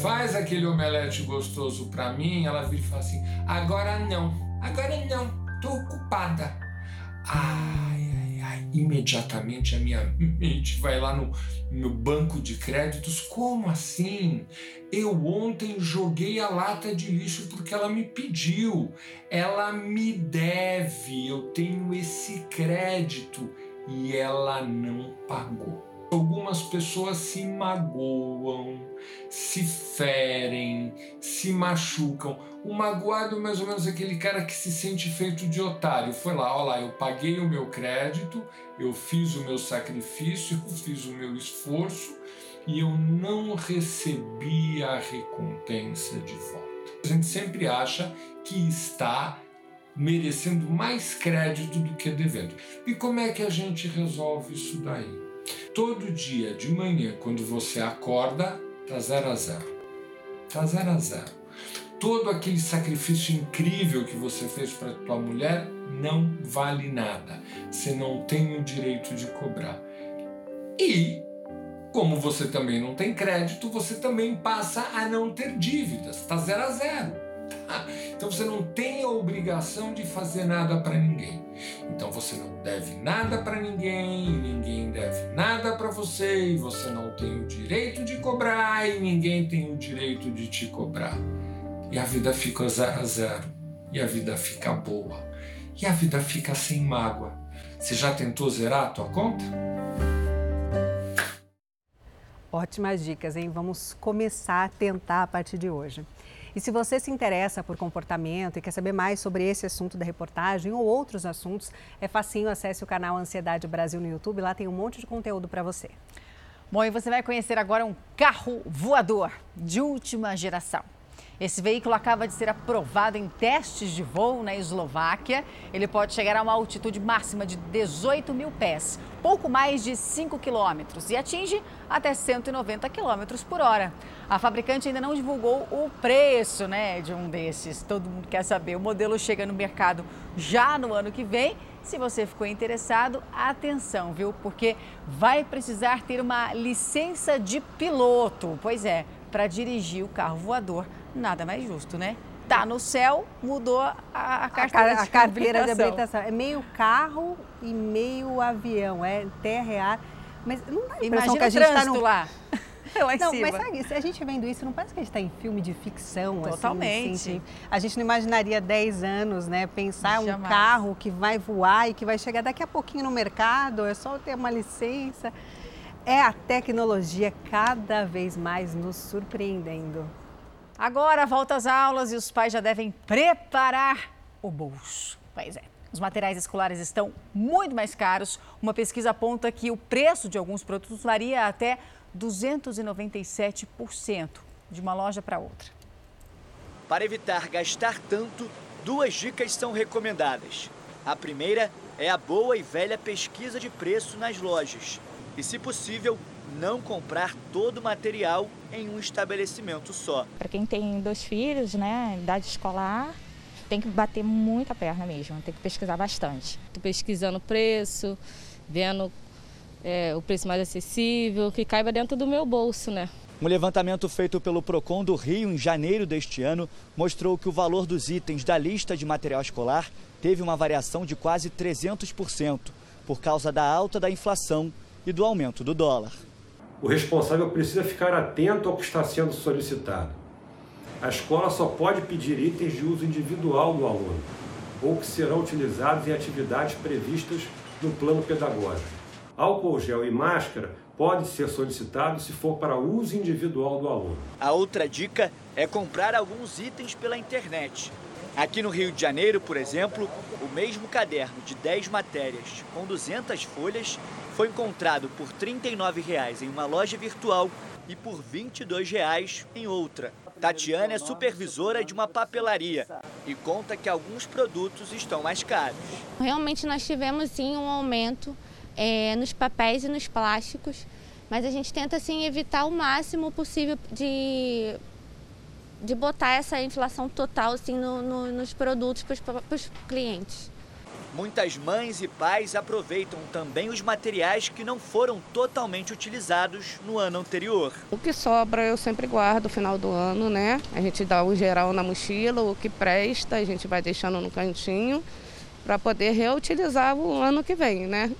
faz aquele omelete gostoso para mim. Ela vira e fala assim, agora não, agora não, tô ocupada. Ai, ai, ai, imediatamente a minha mente vai lá no, no banco de créditos. Como assim? Eu ontem joguei a lata de lixo porque ela me pediu. Ela me deve, eu tenho esse crédito e ela não pagou. Algumas pessoas se magoam, se ferem, se machucam. O magoado é mais ou menos aquele cara que se sente feito de otário. Foi lá, olha lá, eu paguei o meu crédito, eu fiz o meu sacrifício, eu fiz o meu esforço e eu não recebi a recompensa de volta. A gente sempre acha que está merecendo mais crédito do que devendo. E como é que a gente resolve isso daí? Todo dia de manhã, quando você acorda, tá zero a zero. Tá zero a zero. Todo aquele sacrifício incrível que você fez para tua mulher não vale nada. Você não tem o direito de cobrar. E como você também não tem crédito, você também passa a não ter dívidas. Tá zero a zero. Então você não tem a obrigação de fazer nada para ninguém. Então você não deve nada para ninguém, ninguém deve nada para você, e você não tem o direito de cobrar, e ninguém tem o direito de te cobrar. E a vida fica zero a zero, e a vida fica boa, e a vida fica sem mágoa. Você já tentou zerar a tua conta? Ótimas dicas, hein? Vamos começar a tentar a partir de hoje. E se você se interessa por comportamento e quer saber mais sobre esse assunto da reportagem ou outros assuntos, é facinho, acesse o canal Ansiedade Brasil no YouTube, lá tem um monte de conteúdo para você. Bom, e você vai conhecer agora um carro voador de última geração. Esse veículo acaba de ser aprovado em testes de voo na Eslováquia. Ele pode chegar a uma altitude máxima de 18 mil pés, pouco mais de 5 quilômetros, e atinge até 190 quilômetros por hora. A fabricante ainda não divulgou o preço né, de um desses. Todo mundo quer saber. O modelo chega no mercado já no ano que vem Se você ficou interessado, atenção, viu? Porque vai precisar ter uma licença de piloto. Pois é, para dirigir o carro voador, nada mais justo, né? Tá no céu, mudou a, a carteira, a, a carteira de habilitação. É meio carro e meio avião, é terra e ar. Mas não dá a impressão Imagina que a gente está no... lá. não, cima. mas sabe, se a gente vendo isso, não parece que a gente está em filme de ficção, Totalmente. Assim, a gente não imaginaria 10 anos, né? Pensar Jamais. um carro que vai voar e que vai chegar daqui a pouquinho no mercado, é só ter uma licença. É a tecnologia cada vez mais nos surpreendendo. Agora volta às aulas e os pais já devem preparar o bolso. Pois é. Os materiais escolares estão muito mais caros. Uma pesquisa aponta que o preço de alguns produtos varia até 297% de uma loja para outra. Para evitar gastar tanto, duas dicas são recomendadas. A primeira é a boa e velha pesquisa de preço nas lojas. E, se possível, não comprar todo o material em um estabelecimento só. Para quem tem dois filhos, né, idade escolar, tem que bater muita perna mesmo, tem que pesquisar bastante. Tô pesquisando o preço, vendo é, o preço mais acessível, que caiba dentro do meu bolso, né? Um levantamento feito pelo Procon do Rio em janeiro deste ano mostrou que o valor dos itens da lista de material escolar teve uma variação de quase 300% por causa da alta da inflação e do aumento do dólar. O responsável precisa ficar atento ao que está sendo solicitado. A escola só pode pedir itens de uso individual do aluno ou que serão utilizados em atividades previstas no plano pedagógico. Álcool gel e máscara podem ser solicitados se for para uso individual do aluno. A outra dica é comprar alguns itens pela internet. Aqui no Rio de Janeiro, por exemplo, o mesmo caderno de 10 matérias com 200 folhas foi encontrado por 39 reais em uma loja virtual e por 22 reais em outra. Tatiana é supervisora de uma papelaria e conta que alguns produtos estão mais caros. Realmente nós tivemos sim um aumento é, nos papéis e nos plásticos, mas a gente tenta assim evitar o máximo possível de, de botar essa inflação total assim, no, no, nos produtos para os clientes. Muitas mães e pais aproveitam também os materiais que não foram totalmente utilizados no ano anterior. O que sobra eu sempre guardo no final do ano, né? A gente dá o geral na mochila, o que presta a gente vai deixando no cantinho para poder reutilizar o ano que vem, né?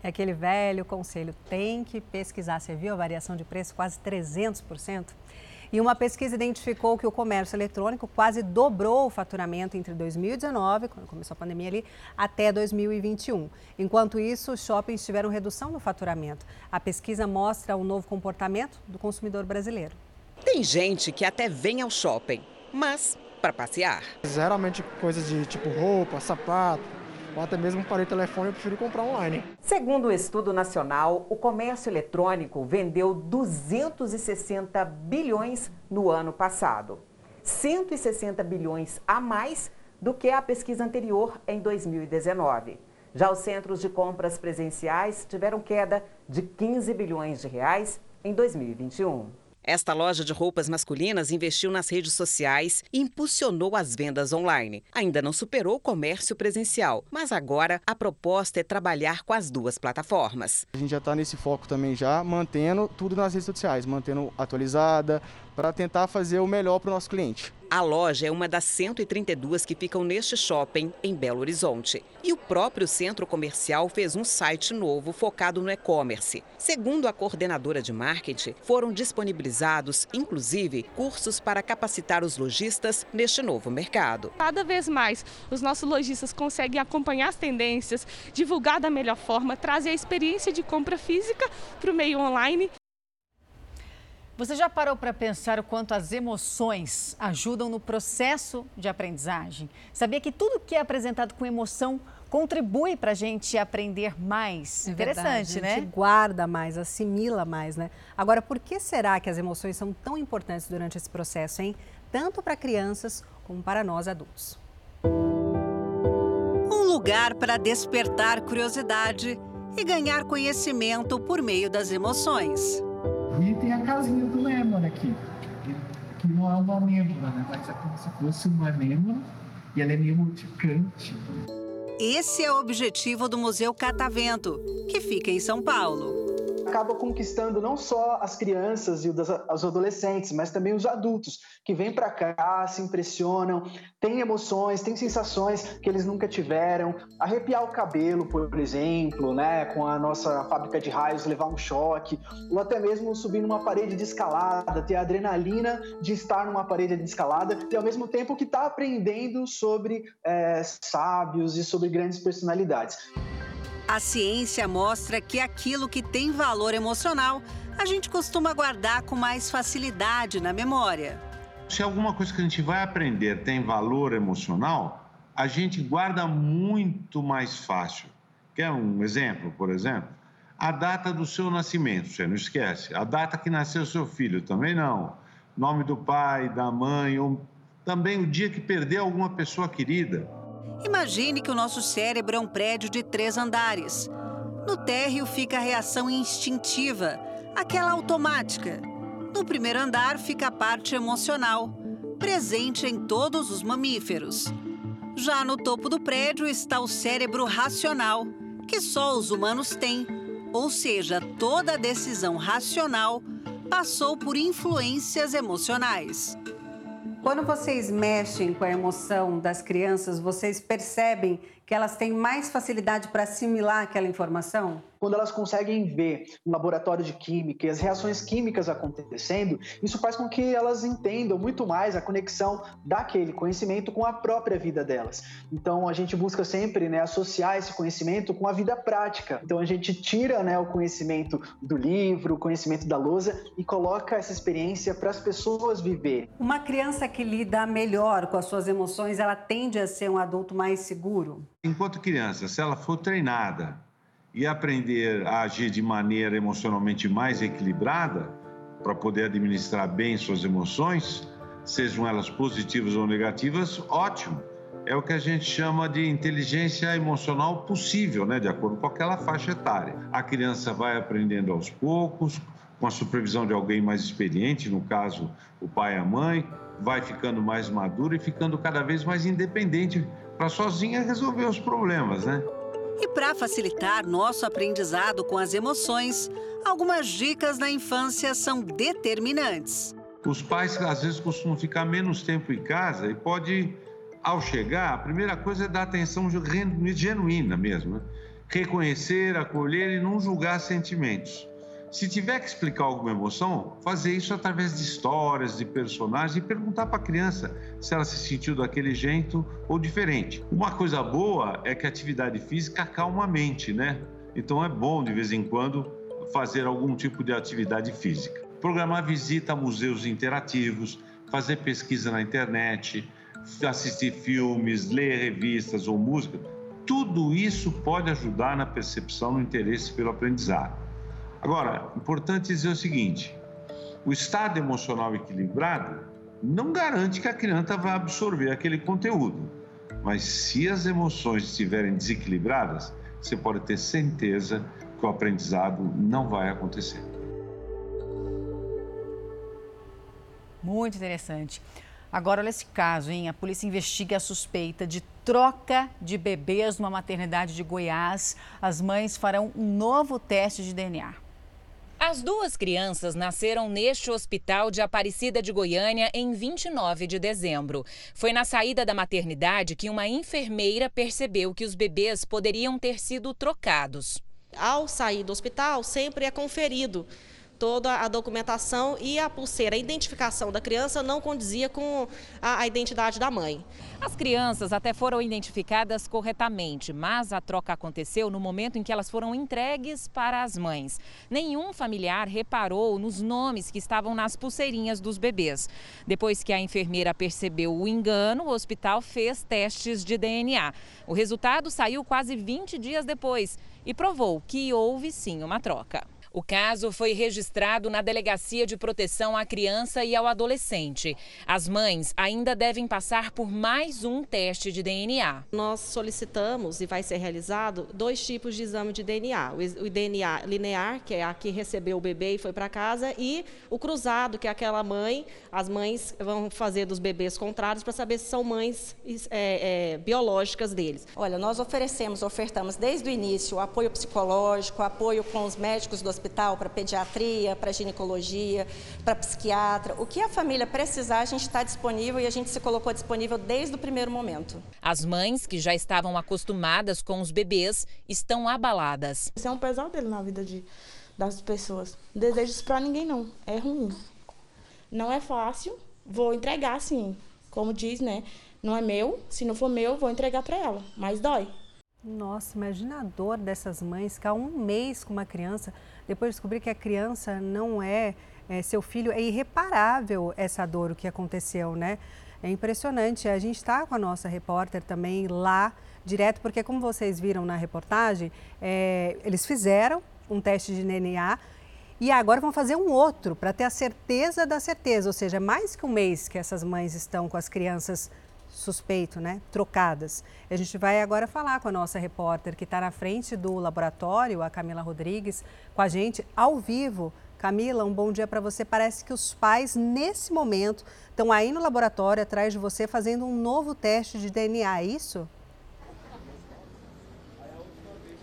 É aquele velho conselho, tem que pesquisar. Você viu a variação de preço quase 300%? E uma pesquisa identificou que o comércio eletrônico quase dobrou o faturamento entre 2019, quando começou a pandemia ali, até 2021. Enquanto isso, os shoppings tiveram redução no faturamento. A pesquisa mostra o novo comportamento do consumidor brasileiro. Tem gente que até vem ao shopping, mas para passear. Geralmente coisas de tipo roupa, sapato, ou até mesmo para o telefone, eu prefiro comprar online. Segundo o estudo nacional, o comércio eletrônico vendeu 260 bilhões no ano passado. 160 bilhões a mais do que a pesquisa anterior em 2019. Já os centros de compras presenciais tiveram queda de 15 bilhões de reais em 2021. Esta loja de roupas masculinas investiu nas redes sociais e impulsionou as vendas online. Ainda não superou o comércio presencial, mas agora a proposta é trabalhar com as duas plataformas. A gente já está nesse foco também já, mantendo tudo nas redes sociais, mantendo atualizada, para tentar fazer o melhor para o nosso cliente. A loja é uma das 132 que ficam neste shopping em Belo Horizonte. E o próprio centro comercial fez um site novo focado no e-commerce. Segundo a coordenadora de marketing, foram disponibilizados, inclusive, cursos para capacitar os lojistas neste novo mercado. Cada vez mais, os nossos lojistas conseguem acompanhar as tendências, divulgar da melhor forma, trazer a experiência de compra física para o meio online. Você já parou para pensar o quanto as emoções ajudam no processo de aprendizagem? Sabia que tudo que é apresentado com emoção contribui para a gente aprender mais? É Interessante, verdade, né? A gente guarda mais, assimila mais, né? Agora, por que será que as emoções são tão importantes durante esse processo, hein? Tanto para crianças como para nós adultos. Um lugar para despertar curiosidade e ganhar conhecimento por meio das emoções. E tem a casinha do Lemon aqui, que não é uma amêndoa, né? mas é como se fosse uma amêndoa e ela é meio urticante. Esse é o objetivo do Museu Catavento, que fica em São Paulo acaba conquistando não só as crianças e os adolescentes, mas também os adultos que vêm para cá, se impressionam, têm emoções, têm sensações que eles nunca tiveram. Arrepiar o cabelo, por exemplo, né, com a nossa fábrica de raios, levar um choque, ou até mesmo subir numa parede de escalada, ter a adrenalina de estar numa parede de escalada e ao mesmo tempo que está aprendendo sobre é, sábios e sobre grandes personalidades. A ciência mostra que aquilo que tem valor emocional, a gente costuma guardar com mais facilidade na memória. Se alguma coisa que a gente vai aprender tem valor emocional, a gente guarda muito mais fácil. Quer um exemplo, por exemplo? A data do seu nascimento, você não esquece. A data que nasceu seu filho, também não. Nome do pai, da mãe, ou também o dia que perdeu alguma pessoa querida. Imagine que o nosso cérebro é um prédio de três andares. No térreo fica a reação instintiva, aquela automática. No primeiro andar fica a parte emocional, presente em todos os mamíferos. Já no topo do prédio está o cérebro racional, que só os humanos têm, ou seja, toda decisão racional passou por influências emocionais. Quando vocês mexem com a emoção das crianças, vocês percebem que elas têm mais facilidade para assimilar aquela informação? quando elas conseguem ver no laboratório de química e as reações químicas acontecendo, isso faz com que elas entendam muito mais a conexão daquele conhecimento com a própria vida delas. Então a gente busca sempre né, associar esse conhecimento com a vida prática. Então a gente tira né, o conhecimento do livro, o conhecimento da lousa e coloca essa experiência para as pessoas viverem. Uma criança que lida melhor com as suas emoções, ela tende a ser um adulto mais seguro? Enquanto criança, se ela for treinada e aprender a agir de maneira emocionalmente mais equilibrada para poder administrar bem suas emoções, sejam elas positivas ou negativas, ótimo. É o que a gente chama de inteligência emocional possível, né, de acordo com aquela faixa etária. A criança vai aprendendo aos poucos, com a supervisão de alguém mais experiente, no caso, o pai e a mãe, vai ficando mais madura e ficando cada vez mais independente para sozinha resolver os problemas, né? E para facilitar nosso aprendizado com as emoções, algumas dicas da infância são determinantes. Os pais às vezes costumam ficar menos tempo em casa e pode, ao chegar, a primeira coisa é dar atenção genuína mesmo, né? reconhecer, acolher e não julgar sentimentos. Se tiver que explicar alguma emoção, fazer isso através de histórias, de personagens e perguntar para a criança se ela se sentiu daquele jeito ou diferente. Uma coisa boa é que a atividade física acalma a mente, né? Então é bom de vez em quando fazer algum tipo de atividade física. Programar visita a museus interativos, fazer pesquisa na internet, assistir filmes, ler revistas ou música, tudo isso pode ajudar na percepção no interesse pelo aprendizado. Agora, importante dizer o seguinte: o estado emocional equilibrado não garante que a criança vai absorver aquele conteúdo. Mas se as emoções estiverem desequilibradas, você pode ter certeza que o aprendizado não vai acontecer. Muito interessante. Agora, olha esse caso, hein? A polícia investiga a suspeita de troca de bebês numa maternidade de Goiás. As mães farão um novo teste de DNA. As duas crianças nasceram neste hospital de Aparecida de Goiânia em 29 de dezembro. Foi na saída da maternidade que uma enfermeira percebeu que os bebês poderiam ter sido trocados. Ao sair do hospital, sempre é conferido toda a documentação e a pulseira, a identificação da criança não condizia com a, a, identidade da mãe. As crianças até foram identificadas corretamente, mas a troca aconteceu no momento em que elas foram entregues para as mães. Nenhum familiar reparou nos nomes que estavam nas pulseirinhas dos bebês. Depois que a enfermeira percebeu o engano, o hospital fez testes de DNA. O resultado saiu quase 20 dias depois e provou que houve sim uma troca. O caso foi registrado na Delegacia de Proteção à Criança e ao Adolescente. As mães ainda devem passar por mais um teste de DNA. Nós solicitamos e vai ser realizado dois tipos de exame de DNA: o DNA linear, que é a que recebeu o bebê e foi para casa, e o cruzado, que é aquela mãe. As mães vão fazer dos bebês contrários para saber se são mães é, é, biológicas deles. Olha, nós oferecemos, ofertamos desde o início apoio psicológico, apoio com os médicos do hospital para pediatria, para ginecologia, para psiquiatra. O que a família precisar, a gente está disponível e a gente se colocou disponível desde o primeiro momento. As mães, que já estavam acostumadas com os bebês, estão abaladas. Isso é um pesadelo na vida de, das pessoas. Não desejo isso para ninguém, não. É ruim. Não é fácil. Vou entregar, sim. Como diz, né? Não é meu. Se não for meu, vou entregar para ela. Mas dói. Nossa, imagina a dor dessas mães ficar um mês com uma criança, depois descobrir que a criança não é, é, seu filho, é irreparável essa dor, o que aconteceu, né? É impressionante. A gente está com a nossa repórter também lá, direto, porque como vocês viram na reportagem, é, eles fizeram um teste de DNA e agora vão fazer um outro para ter a certeza da certeza, ou seja, mais que um mês que essas mães estão com as crianças suspeito, né, trocadas. A gente vai agora falar com a nossa repórter que está na frente do laboratório, a Camila Rodrigues, com a gente ao vivo. Camila, um bom dia para você. Parece que os pais, nesse momento, estão aí no laboratório atrás de você fazendo um novo teste de DNA, é isso?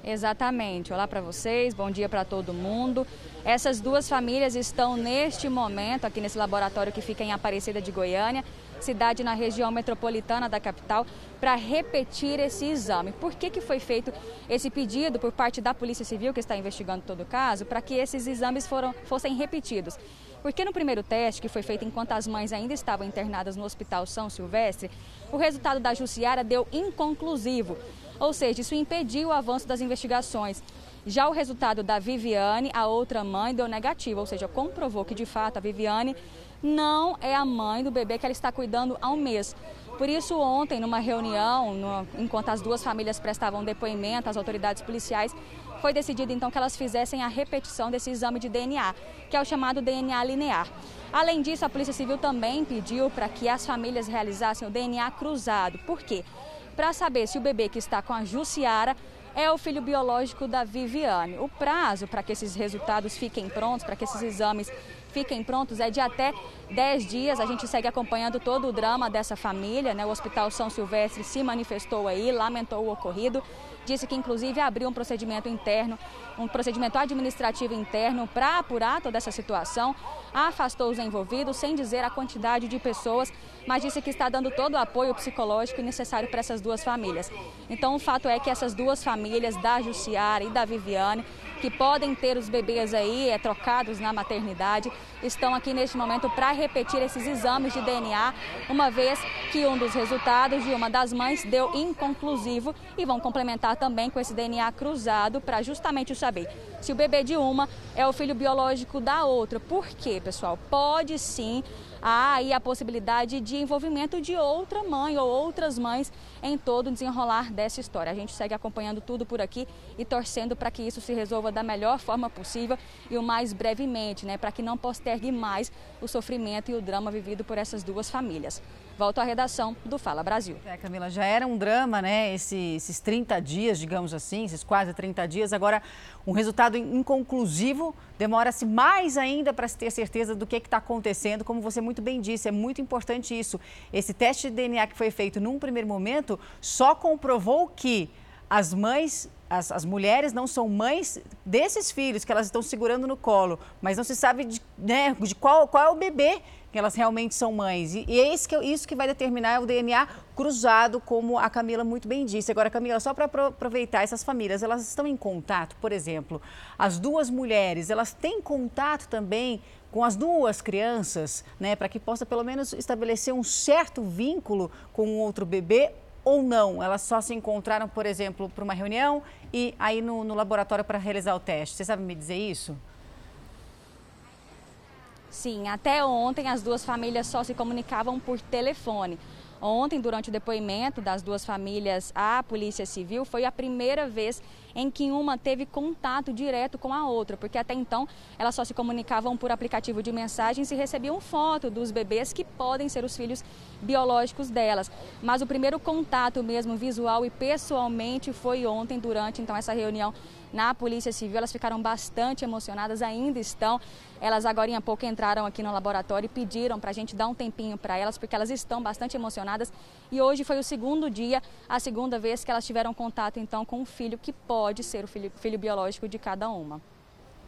Exatamente. Olá para vocês, bom dia para todo mundo. Essas duas famílias estão neste momento aqui nesse laboratório que fica em Aparecida de Goiânia cidade na região metropolitana da capital para repetir esse exame. Por que, que foi feito esse pedido por parte da Polícia Civil, que está investigando todo o caso, para que esses exames foram, fossem repetidos? Porque no primeiro teste, que foi feito enquanto as mães ainda estavam internadas no Hospital São Silvestre, o resultado da Jussiara deu inconclusivo, ou seja, isso impediu o avanço das investigações. Já o resultado da Viviane, a outra mãe, deu negativo, ou seja, comprovou que de fato a Viviane não é a mãe do bebê que ela está cuidando há um mês. Por isso, ontem, numa reunião, enquanto as duas famílias prestavam depoimento às autoridades policiais, foi decidido então que elas fizessem a repetição desse exame de DNA, que é o chamado DNA linear. Além disso, a Polícia Civil também pediu para que as famílias realizassem o DNA cruzado. Por quê? Para saber se o bebê que está com a Jussiara é o filho biológico da Viviane. O prazo para que esses resultados fiquem prontos, para que esses exames fiquem prontos é de até 10 dias. A gente segue acompanhando todo o drama dessa família. Né? O Hospital São Silvestre se manifestou aí, lamentou o ocorrido disse que inclusive abriu um procedimento interno, um procedimento administrativo interno para apurar toda essa situação, afastou os envolvidos sem dizer a quantidade de pessoas, mas disse que está dando todo o apoio psicológico necessário para essas duas famílias. Então o fato é que essas duas famílias, da Jussiara e da Viviane, que podem ter os bebês aí é, trocados na maternidade, estão aqui neste momento para repetir esses exames de DNA, uma vez que um dos resultados de uma das mães deu inconclusivo e vão complementar também com esse DNA cruzado para justamente saber se o bebê de uma é o filho biológico da outra. Por quê, pessoal? Pode sim há aí a possibilidade de envolvimento de outra mãe ou outras mães em todo o desenrolar dessa história. A gente segue acompanhando tudo por aqui e torcendo para que isso se resolva da melhor forma possível e o mais brevemente, né, para que não postergue mais o sofrimento e o drama vivido por essas duas famílias. Volto à redação do Fala Brasil. É, Camila, já era um drama, né? Esses, esses 30 dias, digamos assim, esses quase 30 dias. Agora, um resultado inconclusivo. Demora-se mais ainda para se ter certeza do que está acontecendo. Como você muito bem disse, é muito importante isso. Esse teste de DNA que foi feito num primeiro momento só comprovou que as mães as, as, mulheres não são mães desses filhos que elas estão segurando no colo, mas não se sabe de, né, de qual, qual é o bebê que elas realmente são mães. E, e é isso que, isso que vai determinar o DNA cruzado, como a Camila muito bem disse. Agora, Camila, só para aproveitar, essas famílias, elas estão em contato, por exemplo, as duas mulheres, elas têm contato também com as duas crianças, né, para que possa pelo menos estabelecer um certo vínculo com o outro bebê ou não? Elas só se encontraram, por exemplo, para uma reunião e aí no, no laboratório para realizar o teste. Você sabe me dizer isso? Sim, até ontem as duas famílias só se comunicavam por telefone. Ontem, durante o depoimento das duas famílias à Polícia Civil, foi a primeira vez em que uma teve contato direto com a outra, porque até então elas só se comunicavam por aplicativo de mensagens e recebiam foto dos bebês que podem ser os filhos biológicos delas. Mas o primeiro contato mesmo visual e pessoalmente foi ontem durante então essa reunião na Polícia Civil. Elas ficaram bastante emocionadas, ainda estão. Elas agora há pouco entraram aqui no laboratório e pediram para a gente dar um tempinho para elas, porque elas estão bastante emocionadas. E hoje foi o segundo dia, a segunda vez que elas tiveram contato então com um filho que pode ser o filho, filho biológico de cada uma.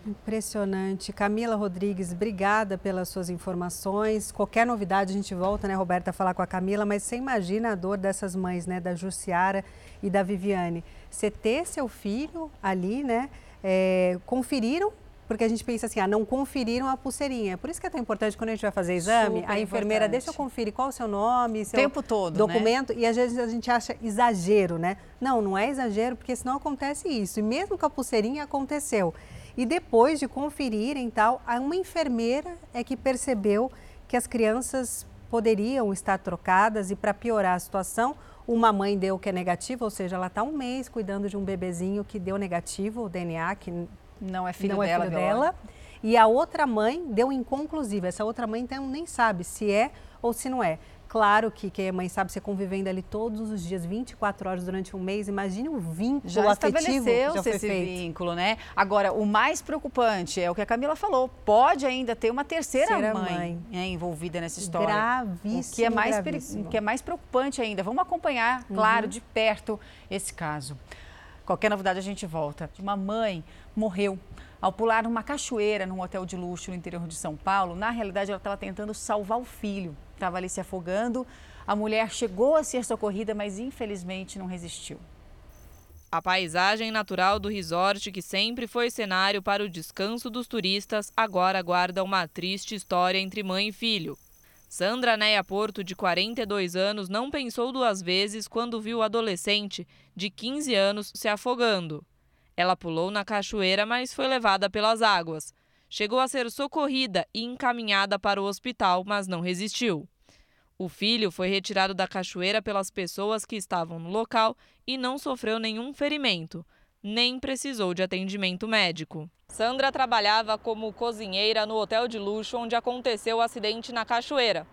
Impressionante. Camila Rodrigues, obrigada pelas suas informações. Qualquer novidade a gente volta, né, Roberta, a falar com a Camila, mas você imagina a dor dessas mães, né, da Jussiara e da Viviane. Você ter seu filho ali, né, é, conferiram porque a gente pensa assim, ah, não conferiram a pulseirinha. Por isso que é tão importante quando a gente vai fazer exame, Super a enfermeira importante. deixa eu conferir qual é o seu nome, seu tempo todo, né? documento, né? e às vezes a gente acha exagero, né? Não, não é exagero, porque senão acontece isso. E mesmo com a pulseirinha aconteceu. E depois de conferirem tal, uma enfermeira é que percebeu que as crianças poderiam estar trocadas e para piorar a situação, uma mãe deu que é negativo, ou seja, ela está um mês cuidando de um bebezinho que deu negativo, o DNA, que não é filho, não é dela, filho dela. E a outra mãe deu inconclusiva. Essa outra mãe então nem sabe se é ou se não é. Claro que quem é mãe sabe, você convivendo ali todos os dias, 24 horas durante um mês, imagine o vínculo já afetivo já esse feito. vínculo, né? Agora, o mais preocupante é o que a Camila falou, pode ainda ter uma terceira, terceira mãe, mãe. É, envolvida nessa história. Gravíssimo, o que é mais que é mais preocupante ainda. Vamos acompanhar, uhum. claro, de perto esse caso. Qualquer novidade a gente volta. Uma mãe morreu ao pular uma cachoeira num hotel de luxo no interior de São Paulo. Na realidade, ela estava tentando salvar o filho, estava ali se afogando. A mulher chegou a ser socorrida, mas infelizmente não resistiu. A paisagem natural do resort, que sempre foi cenário para o descanso dos turistas, agora guarda uma triste história entre mãe e filho. Sandra Neia Porto, de 42 anos, não pensou duas vezes quando viu o adolescente, de 15 anos, se afogando. Ela pulou na cachoeira, mas foi levada pelas águas. Chegou a ser socorrida e encaminhada para o hospital, mas não resistiu. O filho foi retirado da cachoeira pelas pessoas que estavam no local e não sofreu nenhum ferimento, nem precisou de atendimento médico. Sandra trabalhava como cozinheira no hotel de luxo onde aconteceu o acidente na cachoeira.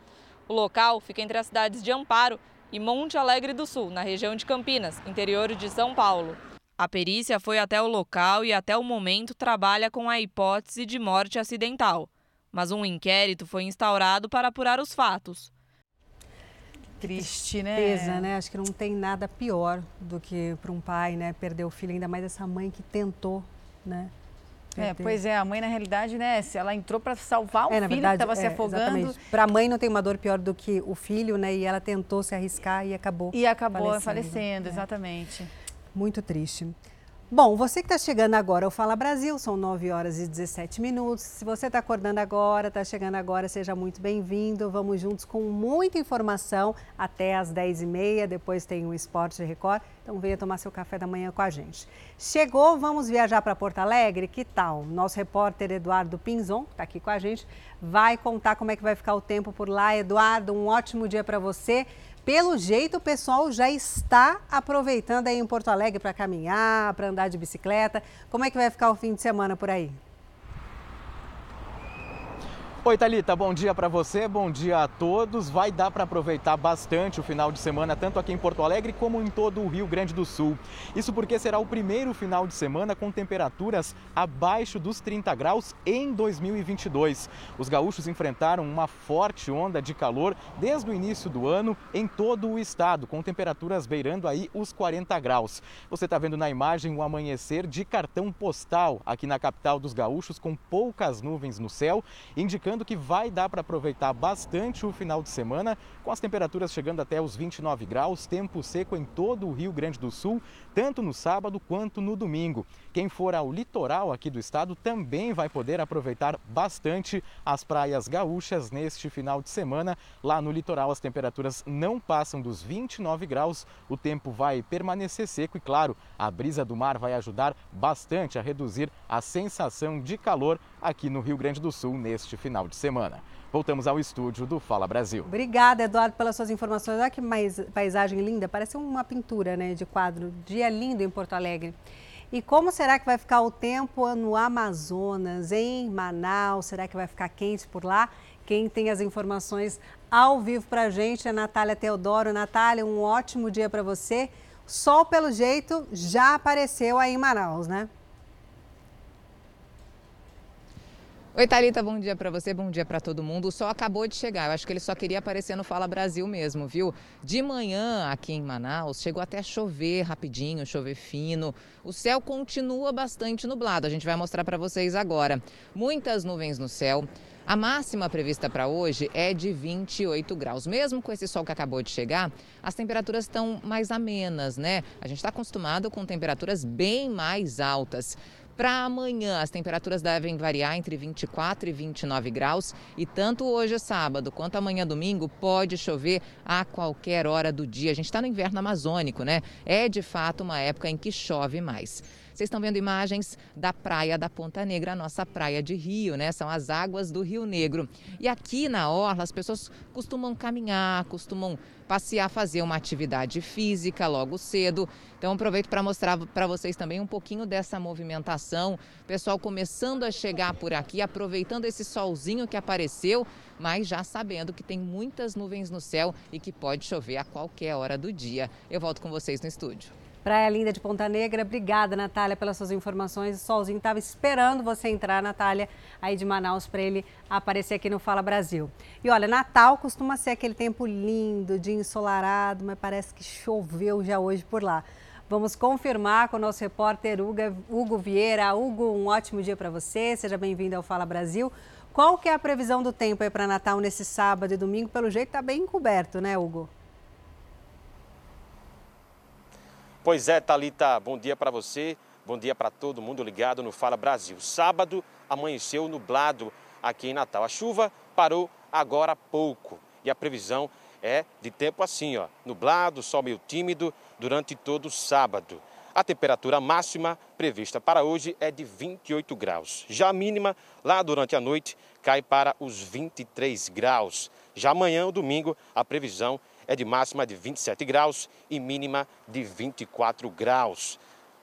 O local fica entre as cidades de Amparo e Monte Alegre do Sul, na região de Campinas, interior de São Paulo. A perícia foi até o local e até o momento trabalha com a hipótese de morte acidental, mas um inquérito foi instaurado para apurar os fatos. Triste, né? Tristeza, né? Acho que não tem nada pior do que para um pai, né, perder o filho, ainda mais essa mãe que tentou, né? É, pois é, a mãe na realidade, né, se ela entrou para salvar o é, filho verdade, que estava é, se afogando. Para a mãe não tem uma dor pior do que o filho, né, e ela tentou se arriscar e acabou E acabou falecendo, falecendo é. exatamente. Muito triste. Bom, você que está chegando agora ao Fala Brasil, são 9 horas e 17 minutos. Se você está acordando agora, está chegando agora, seja muito bem-vindo. Vamos juntos com muita informação até às 10h30. Depois tem o Esporte Record. Então venha tomar seu café da manhã com a gente. Chegou, vamos viajar para Porto Alegre? Que tal? Nosso repórter Eduardo Pinzon, que está aqui com a gente, vai contar como é que vai ficar o tempo por lá. Eduardo, um ótimo dia para você. Pelo jeito, o pessoal já está aproveitando aí em Porto Alegre para caminhar, para andar de bicicleta. Como é que vai ficar o fim de semana por aí? Oi, Thalita, bom dia para você, bom dia a todos. Vai dar para aproveitar bastante o final de semana, tanto aqui em Porto Alegre como em todo o Rio Grande do Sul. Isso porque será o primeiro final de semana com temperaturas abaixo dos 30 graus em 2022. Os gaúchos enfrentaram uma forte onda de calor desde o início do ano em todo o estado, com temperaturas beirando aí os 40 graus. Você está vendo na imagem o amanhecer de cartão postal aqui na capital dos gaúchos, com poucas nuvens no céu, indicando indicando que vai dar para aproveitar bastante o final de semana, com as temperaturas chegando até os 29 graus, tempo seco em todo o Rio Grande do Sul, tanto no sábado quanto no domingo. Quem for ao litoral aqui do estado também vai poder aproveitar bastante as praias gaúchas neste final de semana. Lá no litoral as temperaturas não passam dos 29 graus, o tempo vai permanecer seco e, claro, a brisa do mar vai ajudar bastante a reduzir a sensação de calor aqui no Rio Grande do Sul neste final de semana. Voltamos ao estúdio do Fala Brasil. Obrigada, Eduardo, pelas suas informações. Olha que mais, paisagem linda, parece uma pintura né, de quadro. Dia lindo em Porto Alegre. E como será que vai ficar o tempo no Amazonas, em Manaus? Será que vai ficar quente por lá? Quem tem as informações ao vivo para a gente é a Natália Teodoro. Natália, um ótimo dia para você. Sol, pelo jeito, já apareceu aí em Manaus, né? Oi, Thalita, bom dia para você, bom dia para todo mundo. O sol acabou de chegar, eu acho que ele só queria aparecer no Fala Brasil mesmo, viu? De manhã aqui em Manaus, chegou até a chover rapidinho, chover fino. O céu continua bastante nublado, a gente vai mostrar para vocês agora. Muitas nuvens no céu. A máxima prevista para hoje é de 28 graus. Mesmo com esse sol que acabou de chegar, as temperaturas estão mais amenas, né? A gente está acostumado com temperaturas bem mais altas. Para amanhã, as temperaturas devem variar entre 24 e 29 graus e tanto hoje, sábado, quanto amanhã, domingo, pode chover a qualquer hora do dia. A gente está no inverno amazônico, né? É de fato uma época em que chove mais. Vocês estão vendo imagens da praia da Ponta Negra, a nossa praia de Rio, né? São as águas do Rio Negro. E aqui na Orla, as pessoas costumam caminhar, costumam passear, fazer uma atividade física logo cedo. Então aproveito para mostrar para vocês também um pouquinho dessa movimentação. O pessoal começando a chegar por aqui, aproveitando esse solzinho que apareceu, mas já sabendo que tem muitas nuvens no céu e que pode chover a qualquer hora do dia. Eu volto com vocês no estúdio. Praia Linda de Ponta Negra. Obrigada, Natália, pelas suas informações. O Solzinho estava esperando você entrar, Natália, aí de Manaus, para ele aparecer aqui no Fala Brasil. E olha, Natal costuma ser aquele tempo lindo, de ensolarado, mas parece que choveu já hoje por lá. Vamos confirmar com o nosso repórter Hugo Vieira. Hugo, um ótimo dia para você. Seja bem-vindo ao Fala Brasil. Qual que é a previsão do tempo aí para Natal nesse sábado e domingo? Pelo jeito está bem encoberto, né, Hugo? Pois é, Talita, bom dia para você, bom dia para todo mundo ligado no Fala Brasil. Sábado amanheceu nublado aqui em Natal. A chuva parou agora há pouco e a previsão é de tempo assim, ó, nublado, sol meio tímido durante todo o sábado. A temperatura máxima prevista para hoje é de 28 graus. Já a mínima, lá durante a noite, cai para os 23 graus. Já amanhã, o domingo, a previsão é de máxima de 27 graus e mínima de 24 graus.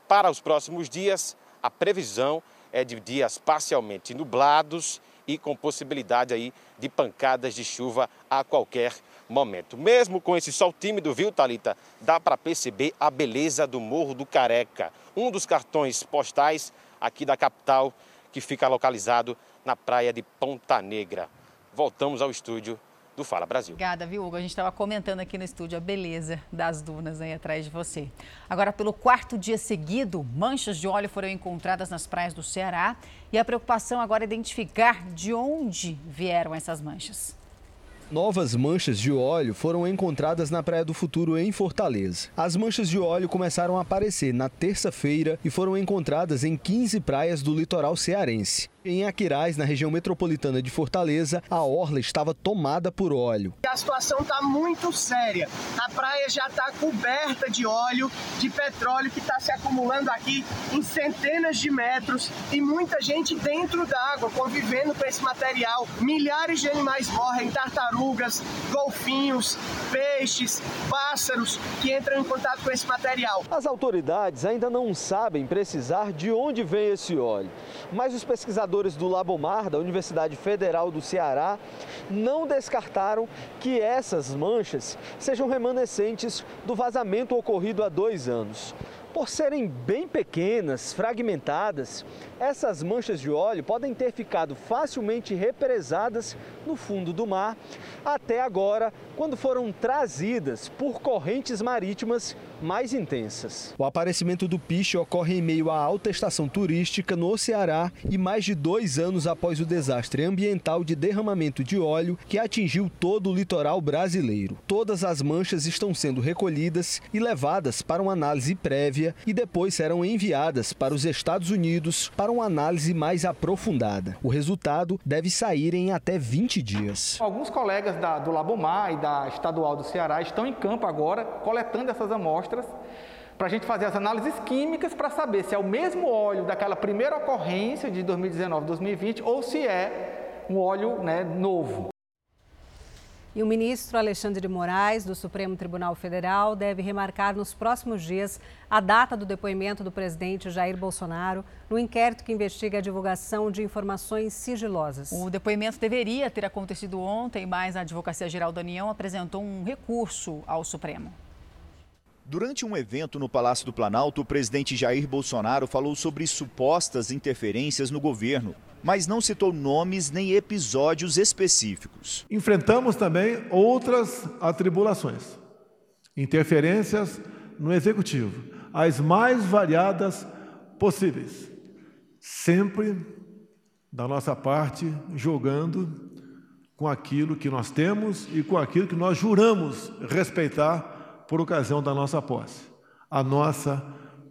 Para os próximos dias, a previsão é de dias parcialmente nublados e com possibilidade aí de pancadas de chuva a qualquer momento. Mesmo com esse sol tímido, viu, Talita, dá para perceber a beleza do Morro do Careca, um dos cartões postais aqui da capital que fica localizado na praia de Ponta Negra. Voltamos ao estúdio do Fala Brasil. Obrigada, viu, Hugo? A gente estava comentando aqui no estúdio a beleza das dunas aí atrás de você. Agora, pelo quarto dia seguido, manchas de óleo foram encontradas nas praias do Ceará e a preocupação agora é identificar de onde vieram essas manchas. Novas manchas de óleo foram encontradas na Praia do Futuro, em Fortaleza. As manchas de óleo começaram a aparecer na terça-feira e foram encontradas em 15 praias do litoral cearense. Em Aquiraz, na região metropolitana de Fortaleza, a orla estava tomada por óleo. A situação está muito séria. A praia já está coberta de óleo, de petróleo que está se acumulando aqui em centenas de metros e muita gente dentro d'água convivendo com esse material. Milhares de animais morrem, tartarugas, golfinhos, peixes, pássaros que entram em contato com esse material. As autoridades ainda não sabem precisar de onde vem esse óleo, mas os pesquisadores pesquisadores do Labomar, da Universidade Federal do Ceará, não descartaram que essas manchas sejam remanescentes do vazamento ocorrido há dois anos. Por serem bem pequenas, fragmentadas, essas manchas de óleo podem ter ficado facilmente represadas no fundo do mar até agora, quando foram trazidas por correntes marítimas mais intensas. O aparecimento do piche ocorre em meio à alta estação turística no Ceará e mais de dois anos após o desastre ambiental de derramamento de óleo que atingiu todo o litoral brasileiro. Todas as manchas estão sendo recolhidas e levadas para uma análise prévia e depois serão enviadas para os Estados Unidos para uma análise mais aprofundada. O resultado deve sair em até 20 dias. Alguns colegas da, do Labomar e da Estadual do Ceará estão em campo agora coletando essas amostras para a gente fazer as análises químicas para saber se é o mesmo óleo daquela primeira ocorrência de 2019, 2020 ou se é um óleo né, novo. E o ministro Alexandre de Moraes, do Supremo Tribunal Federal, deve remarcar nos próximos dias a data do depoimento do presidente Jair Bolsonaro no inquérito que investiga a divulgação de informações sigilosas. O depoimento deveria ter acontecido ontem, mas a Advocacia Geral da União apresentou um recurso ao Supremo. Durante um evento no Palácio do Planalto, o presidente Jair Bolsonaro falou sobre supostas interferências no governo, mas não citou nomes nem episódios específicos. Enfrentamos também outras atribulações, interferências no executivo, as mais variadas possíveis, sempre da nossa parte jogando com aquilo que nós temos e com aquilo que nós juramos respeitar por ocasião da nossa posse, a nossa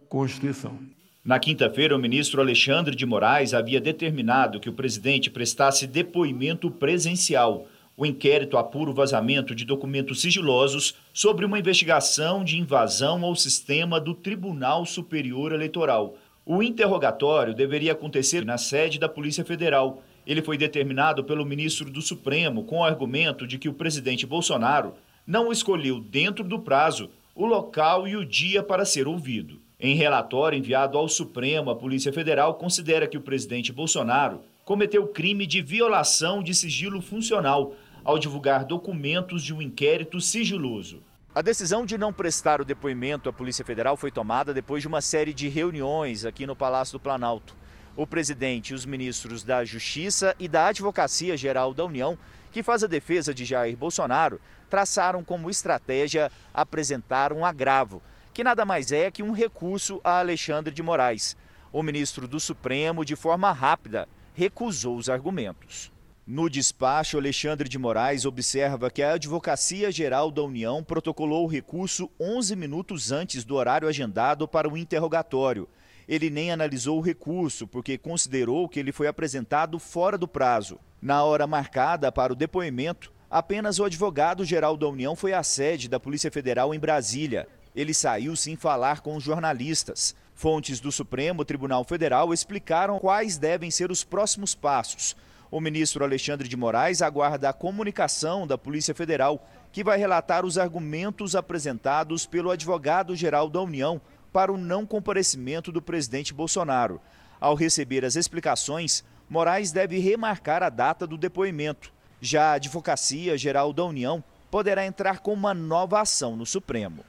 Constituição. Na quinta-feira, o ministro Alexandre de Moraes havia determinado que o presidente prestasse depoimento presencial. O inquérito apura o vazamento de documentos sigilosos sobre uma investigação de invasão ao sistema do Tribunal Superior Eleitoral. O interrogatório deveria acontecer na sede da Polícia Federal. Ele foi determinado pelo ministro do Supremo com o argumento de que o presidente Bolsonaro não escolheu, dentro do prazo, o local e o dia para ser ouvido. Em relatório enviado ao Supremo, a Polícia Federal considera que o presidente Bolsonaro cometeu crime de violação de sigilo funcional ao divulgar documentos de um inquérito sigiloso. A decisão de não prestar o depoimento à Polícia Federal foi tomada depois de uma série de reuniões aqui no Palácio do Planalto. O presidente e os ministros da Justiça e da Advocacia Geral da União, que faz a defesa de Jair Bolsonaro, traçaram como estratégia apresentar um agravo, que nada mais é que um recurso a Alexandre de Moraes. O ministro do Supremo, de forma rápida, recusou os argumentos. No despacho, Alexandre de Moraes observa que a Advocacia Geral da União protocolou o recurso 11 minutos antes do horário agendado para o interrogatório. Ele nem analisou o recurso, porque considerou que ele foi apresentado fora do prazo. Na hora marcada para o depoimento, Apenas o advogado-geral da União foi à sede da Polícia Federal em Brasília. Ele saiu sem falar com os jornalistas. Fontes do Supremo Tribunal Federal explicaram quais devem ser os próximos passos. O ministro Alexandre de Moraes aguarda a comunicação da Polícia Federal, que vai relatar os argumentos apresentados pelo advogado-geral da União para o não comparecimento do presidente Bolsonaro. Ao receber as explicações, Moraes deve remarcar a data do depoimento. Já a Advocacia Geral da União poderá entrar com uma nova ação no Supremo.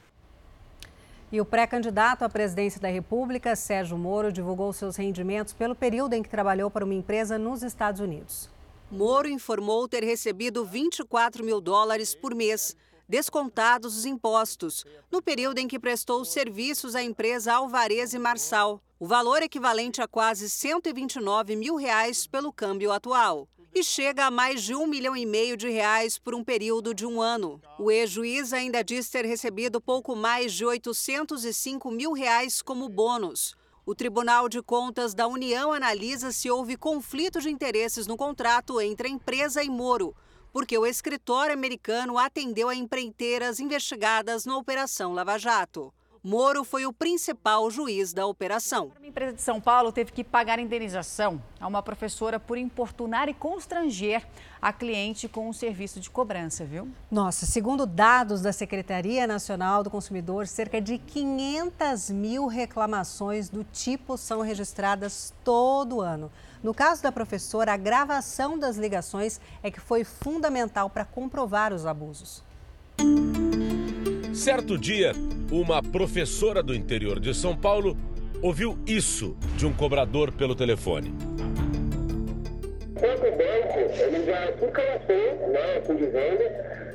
E o pré-candidato à presidência da República, Sérgio Moro, divulgou seus rendimentos pelo período em que trabalhou para uma empresa nos Estados Unidos. Moro informou ter recebido 24 mil dólares por mês, descontados os impostos, no período em que prestou serviços à empresa Alvarez e Marçal. O valor equivalente a quase 129 mil reais pelo câmbio atual e chega a mais de um milhão e meio de reais por um período de um ano. O ex-juiz ainda diz ter recebido pouco mais de 805 mil reais como bônus. O Tribunal de Contas da União analisa se houve conflito de interesses no contrato entre a empresa e Moro, porque o escritório americano atendeu a empreiteiras investigadas na Operação Lava Jato. Moro foi o principal juiz da operação. A empresa de São Paulo teve que pagar indenização a uma professora por importunar e constranger a cliente com um serviço de cobrança, viu? Nossa, segundo dados da Secretaria Nacional do Consumidor, cerca de 500 mil reclamações do tipo são registradas todo ano. No caso da professora, a gravação das ligações é que foi fundamental para comprovar os abusos. Certo dia, uma professora do interior de São Paulo ouviu isso de um cobrador pelo telefone. Quanto banco, ele já se cansou, né, assim dizendo,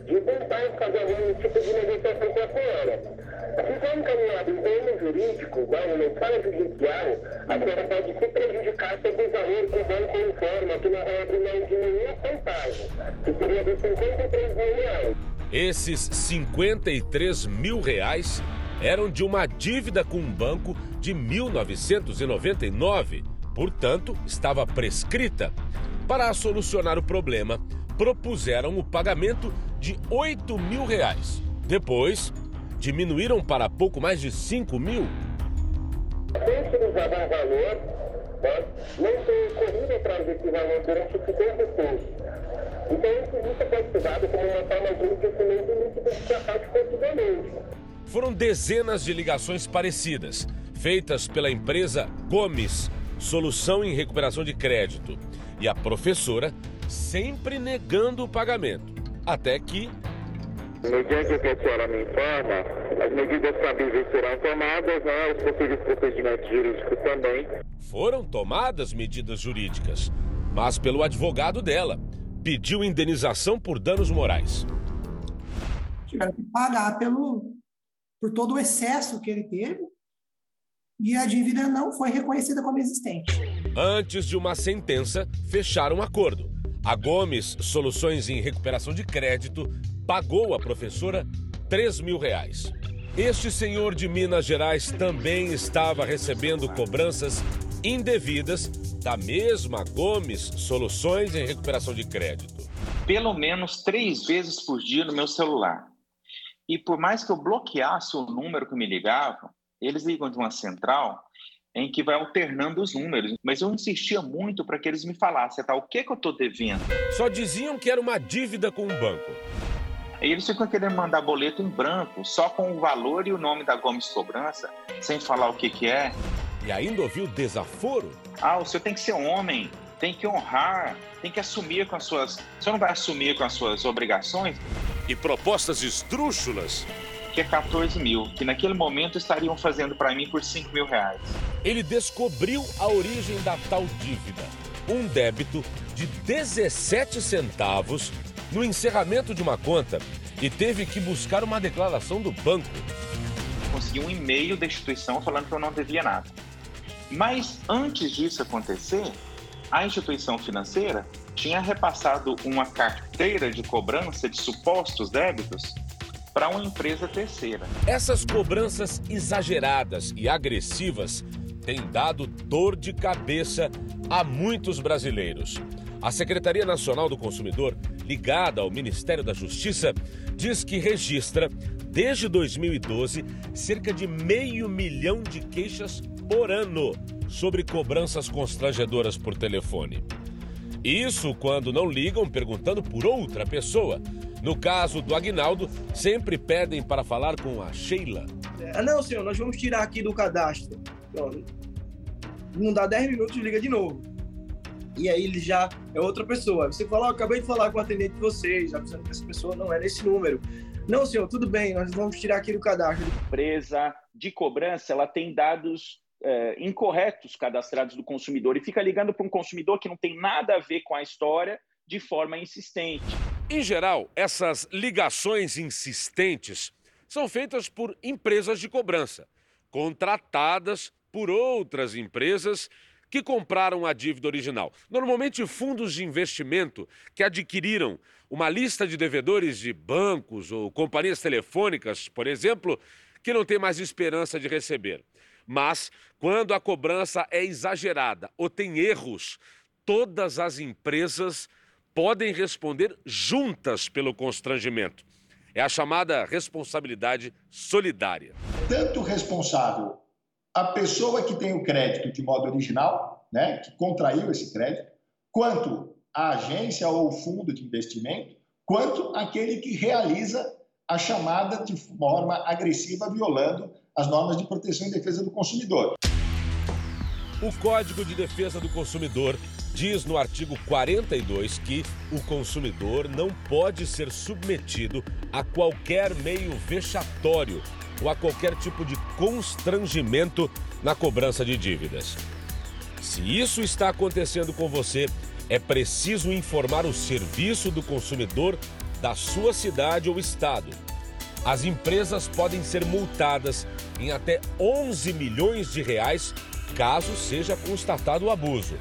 de tentar fazer algum tipo de negociação com a senhora. Se for encaminhado em termo jurídico, né, uma sala judicial, a senhora pode se prejudicar sobre o valor que o banco informa, que não mais de nenhum centavo, que seria de 53 mil reais. Esses 53 mil reais eram de uma dívida com um banco de 1999, portanto, estava prescrita. Para solucionar o problema, propuseram o pagamento de 8 mil reais. Depois, diminuíram para pouco mais de 5 mil. Sem utilizar o valor, né, não foi corrido atrás desse valor durante esse tempo todo. Então, isso pode ser dado como uma forma de enriquecimento ilícito que ataque cotidianamente. Foram dezenas de ligações parecidas, feitas pela empresa Gomes, Solução em Recuperação de Crédito. E a professora sempre negando o pagamento. Até que. Mediante o que a senhora me informa, as medidas cabíveis serão tomadas, né, os possíveis procedimentos jurídicos também. Foram tomadas medidas jurídicas, mas pelo advogado dela. Pediu indenização por danos morais. Tiveram que pagar pelo, por todo o excesso que ele teve e a dívida não foi reconhecida como existente. Antes de uma sentença, fecharam um acordo. A Gomes Soluções em Recuperação de Crédito pagou à professora 3 mil reais. Este senhor de Minas Gerais também estava recebendo cobranças indevidas da mesma Gomes Soluções em Recuperação de Crédito. Pelo menos três vezes por dia no meu celular. E por mais que eu bloqueasse o número que me ligavam, eles ligam de uma central em que vai alternando os números. Mas eu insistia muito para que eles me falassem, tá, o que, que eu estou devendo. Só diziam que era uma dívida com o banco. E eles ficam querendo mandar boleto em branco, só com o valor e o nome da Gomes Cobrança, sem falar o que, que é. E ainda ouviu desaforo? Ah, o senhor tem que ser homem, tem que honrar, tem que assumir com as suas. O senhor não vai assumir com as suas obrigações? E propostas esdrúxulas que é 14 mil, que naquele momento estariam fazendo para mim por 5 mil reais. Ele descobriu a origem da tal dívida. Um débito de 17 centavos no encerramento de uma conta e teve que buscar uma declaração do banco. Consegui um e-mail da instituição falando que eu não devia nada. Mas antes disso acontecer, a instituição financeira tinha repassado uma carteira de cobrança de supostos débitos para uma empresa terceira. Essas cobranças exageradas e agressivas têm dado dor de cabeça a muitos brasileiros. A Secretaria Nacional do Consumidor, ligada ao Ministério da Justiça, diz que registra, desde 2012, cerca de meio milhão de queixas por ano sobre cobranças constrangedoras por telefone. Isso quando não ligam perguntando por outra pessoa, no caso do Agnaldo, sempre pedem para falar com a Sheila. Ah, não, senhor, nós vamos tirar aqui do cadastro. Não dá 10 minutos, liga de novo. E aí ele já é outra pessoa. Você fala, oh, acabei de falar com o atendente de vocês, avisando que essa pessoa não é nesse número. Não, senhor, tudo bem, nós vamos tirar aqui do cadastro. A empresa de cobrança, ela tem dados é, incorretos cadastrados do consumidor e fica ligando para um consumidor que não tem nada a ver com a história de forma insistente. Em geral, essas ligações insistentes são feitas por empresas de cobrança, contratadas por outras empresas que compraram a dívida original. Normalmente, fundos de investimento que adquiriram uma lista de devedores de bancos ou companhias telefônicas, por exemplo, que não tem mais esperança de receber. Mas, quando a cobrança é exagerada ou tem erros, todas as empresas podem responder juntas pelo constrangimento. É a chamada responsabilidade solidária. Tanto responsável a pessoa que tem o crédito de modo original, né, que contraiu esse crédito, quanto a agência ou o fundo de investimento, quanto aquele que realiza a chamada de forma agressiva, violando as normas de proteção e defesa do consumidor. O Código de Defesa do Consumidor diz no artigo 42 que o consumidor não pode ser submetido a qualquer meio vexatório ou a qualquer tipo de constrangimento na cobrança de dívidas. Se isso está acontecendo com você, é preciso informar o Serviço do Consumidor da sua cidade ou estado. As empresas podem ser multadas em até 11 milhões de reais caso seja constatado o abuso.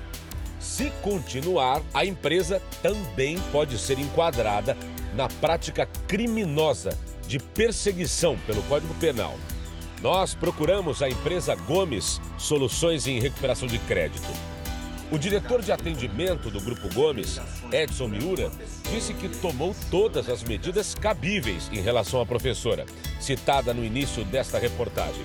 Se continuar, a empresa também pode ser enquadrada na prática criminosa de perseguição pelo Código Penal. Nós procuramos a empresa Gomes Soluções em Recuperação de Crédito. O diretor de atendimento do Grupo Gomes, Edson Miura, disse que tomou todas as medidas cabíveis em relação à professora, citada no início desta reportagem.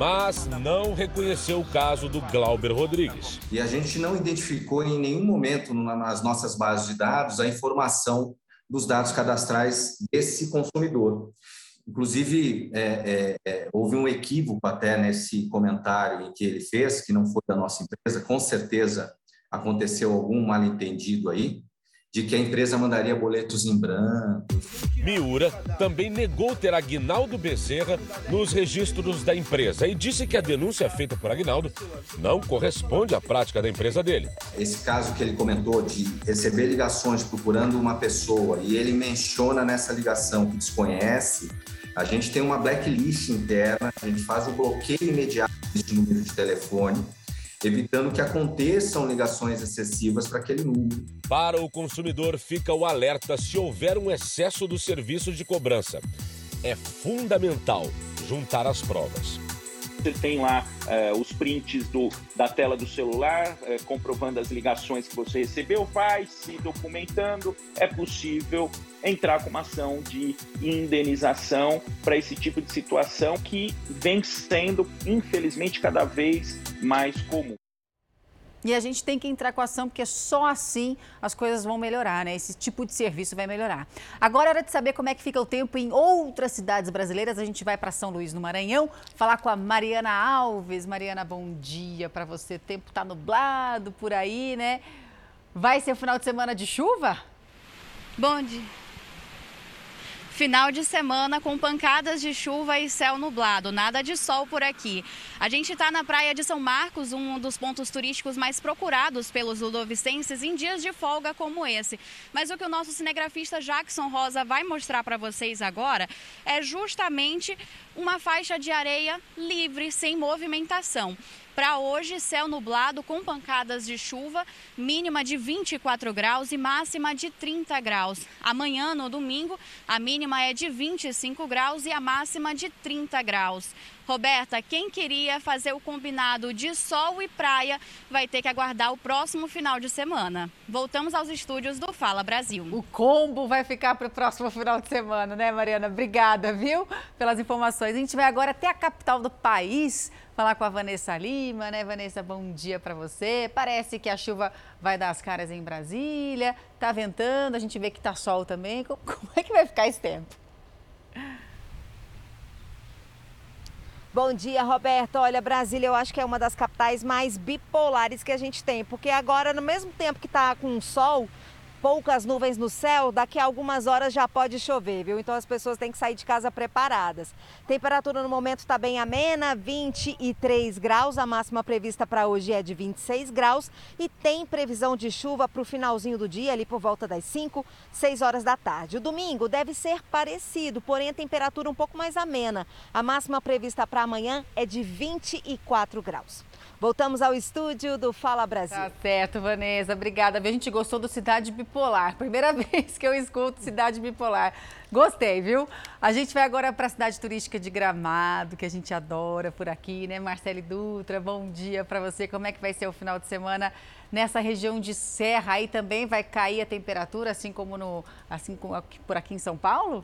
mas não reconheceu o caso do Glauber Rodrigues. E a gente não identificou em nenhum momento nas nossas bases de dados a informação dos dados cadastrais desse consumidor. Inclusive, é, é, é, houve um equívoco até nesse comentário que ele fez, que não foi da nossa empresa, com certeza aconteceu algum mal-entendido aí, de que a empresa mandaria boletos em branco. Miura também negou ter Agnaldo Bezerra nos registros da empresa e disse que a denúncia feita por Agnaldo não corresponde à prática da empresa dele. Esse caso que ele comentou de receber ligações procurando uma pessoa e ele menciona nessa ligação que desconhece, a gente tem uma blacklist interna, a gente faz o bloqueio imediato desse número de telefone evitando que aconteçam ligações excessivas para aquele número. Para o consumidor, fica o alerta se houver um excesso do serviço de cobrança. É fundamental juntar as provas. Você tem lá eh, os prints do, da tela do celular, eh, comprovando as ligações que você recebeu, vai se documentando. É possível entrar com uma ação de indenização para esse tipo de situação que vem sendo, infelizmente, cada vez mais comum. E a gente tem que entrar com a ação, porque só assim as coisas vão melhorar, né? Esse tipo de serviço vai melhorar. Agora é hora de saber como é que fica o tempo em outras cidades brasileiras. A gente vai para São Luís, no Maranhão, falar com a Mariana Alves. Mariana, bom dia para você. O tempo está nublado por aí, né? Vai ser o final de semana de chuva? Bom dia. Final de semana com pancadas de chuva e céu nublado, nada de sol por aqui. A gente está na praia de São Marcos, um dos pontos turísticos mais procurados pelos ludovicenses em dias de folga como esse. Mas o que o nosso cinegrafista Jackson Rosa vai mostrar para vocês agora é justamente uma faixa de areia livre, sem movimentação. Para hoje, céu nublado com pancadas de chuva, mínima de 24 graus e máxima de 30 graus. Amanhã, no domingo, a mínima é de 25 graus e a máxima de 30 graus. Roberta, quem queria fazer o combinado de sol e praia vai ter que aguardar o próximo final de semana. Voltamos aos estúdios do Fala Brasil. O combo vai ficar para o próximo final de semana, né, Mariana? Obrigada, viu, pelas informações. A gente vai agora até a capital do país falar com a Vanessa Lima, né? Vanessa, bom dia para você. Parece que a chuva vai dar as caras em Brasília, tá ventando, a gente vê que tá sol também. Como é que vai ficar esse tempo? Bom dia, Roberto. Olha, Brasília eu acho que é uma das capitais mais bipolares que a gente tem, porque agora, no mesmo tempo que está com sol, poucas nuvens no céu, daqui a algumas horas já pode chover, viu? Então as pessoas têm que sair de casa preparadas. Temperatura no momento está bem amena, 23 graus, a máxima prevista para hoje é de 26 graus e tem previsão de chuva para o finalzinho do dia, ali por volta das 5, 6 horas da tarde. O domingo deve ser parecido, porém a temperatura um pouco mais amena. A máxima prevista para amanhã é de 24 graus. Voltamos ao estúdio do Fala Brasil. Tá certo, Vanessa. Obrigada. A gente gostou do Cidade Bipolar. Primeira vez que eu escuto Cidade Bipolar. Gostei, viu? A gente vai agora para a cidade turística de Gramado, que a gente adora por aqui, né? Marcele Dutra, bom dia para você. Como é que vai ser o final de semana nessa região de Serra? Aí também vai cair a temperatura, assim como no, assim como por aqui em São Paulo?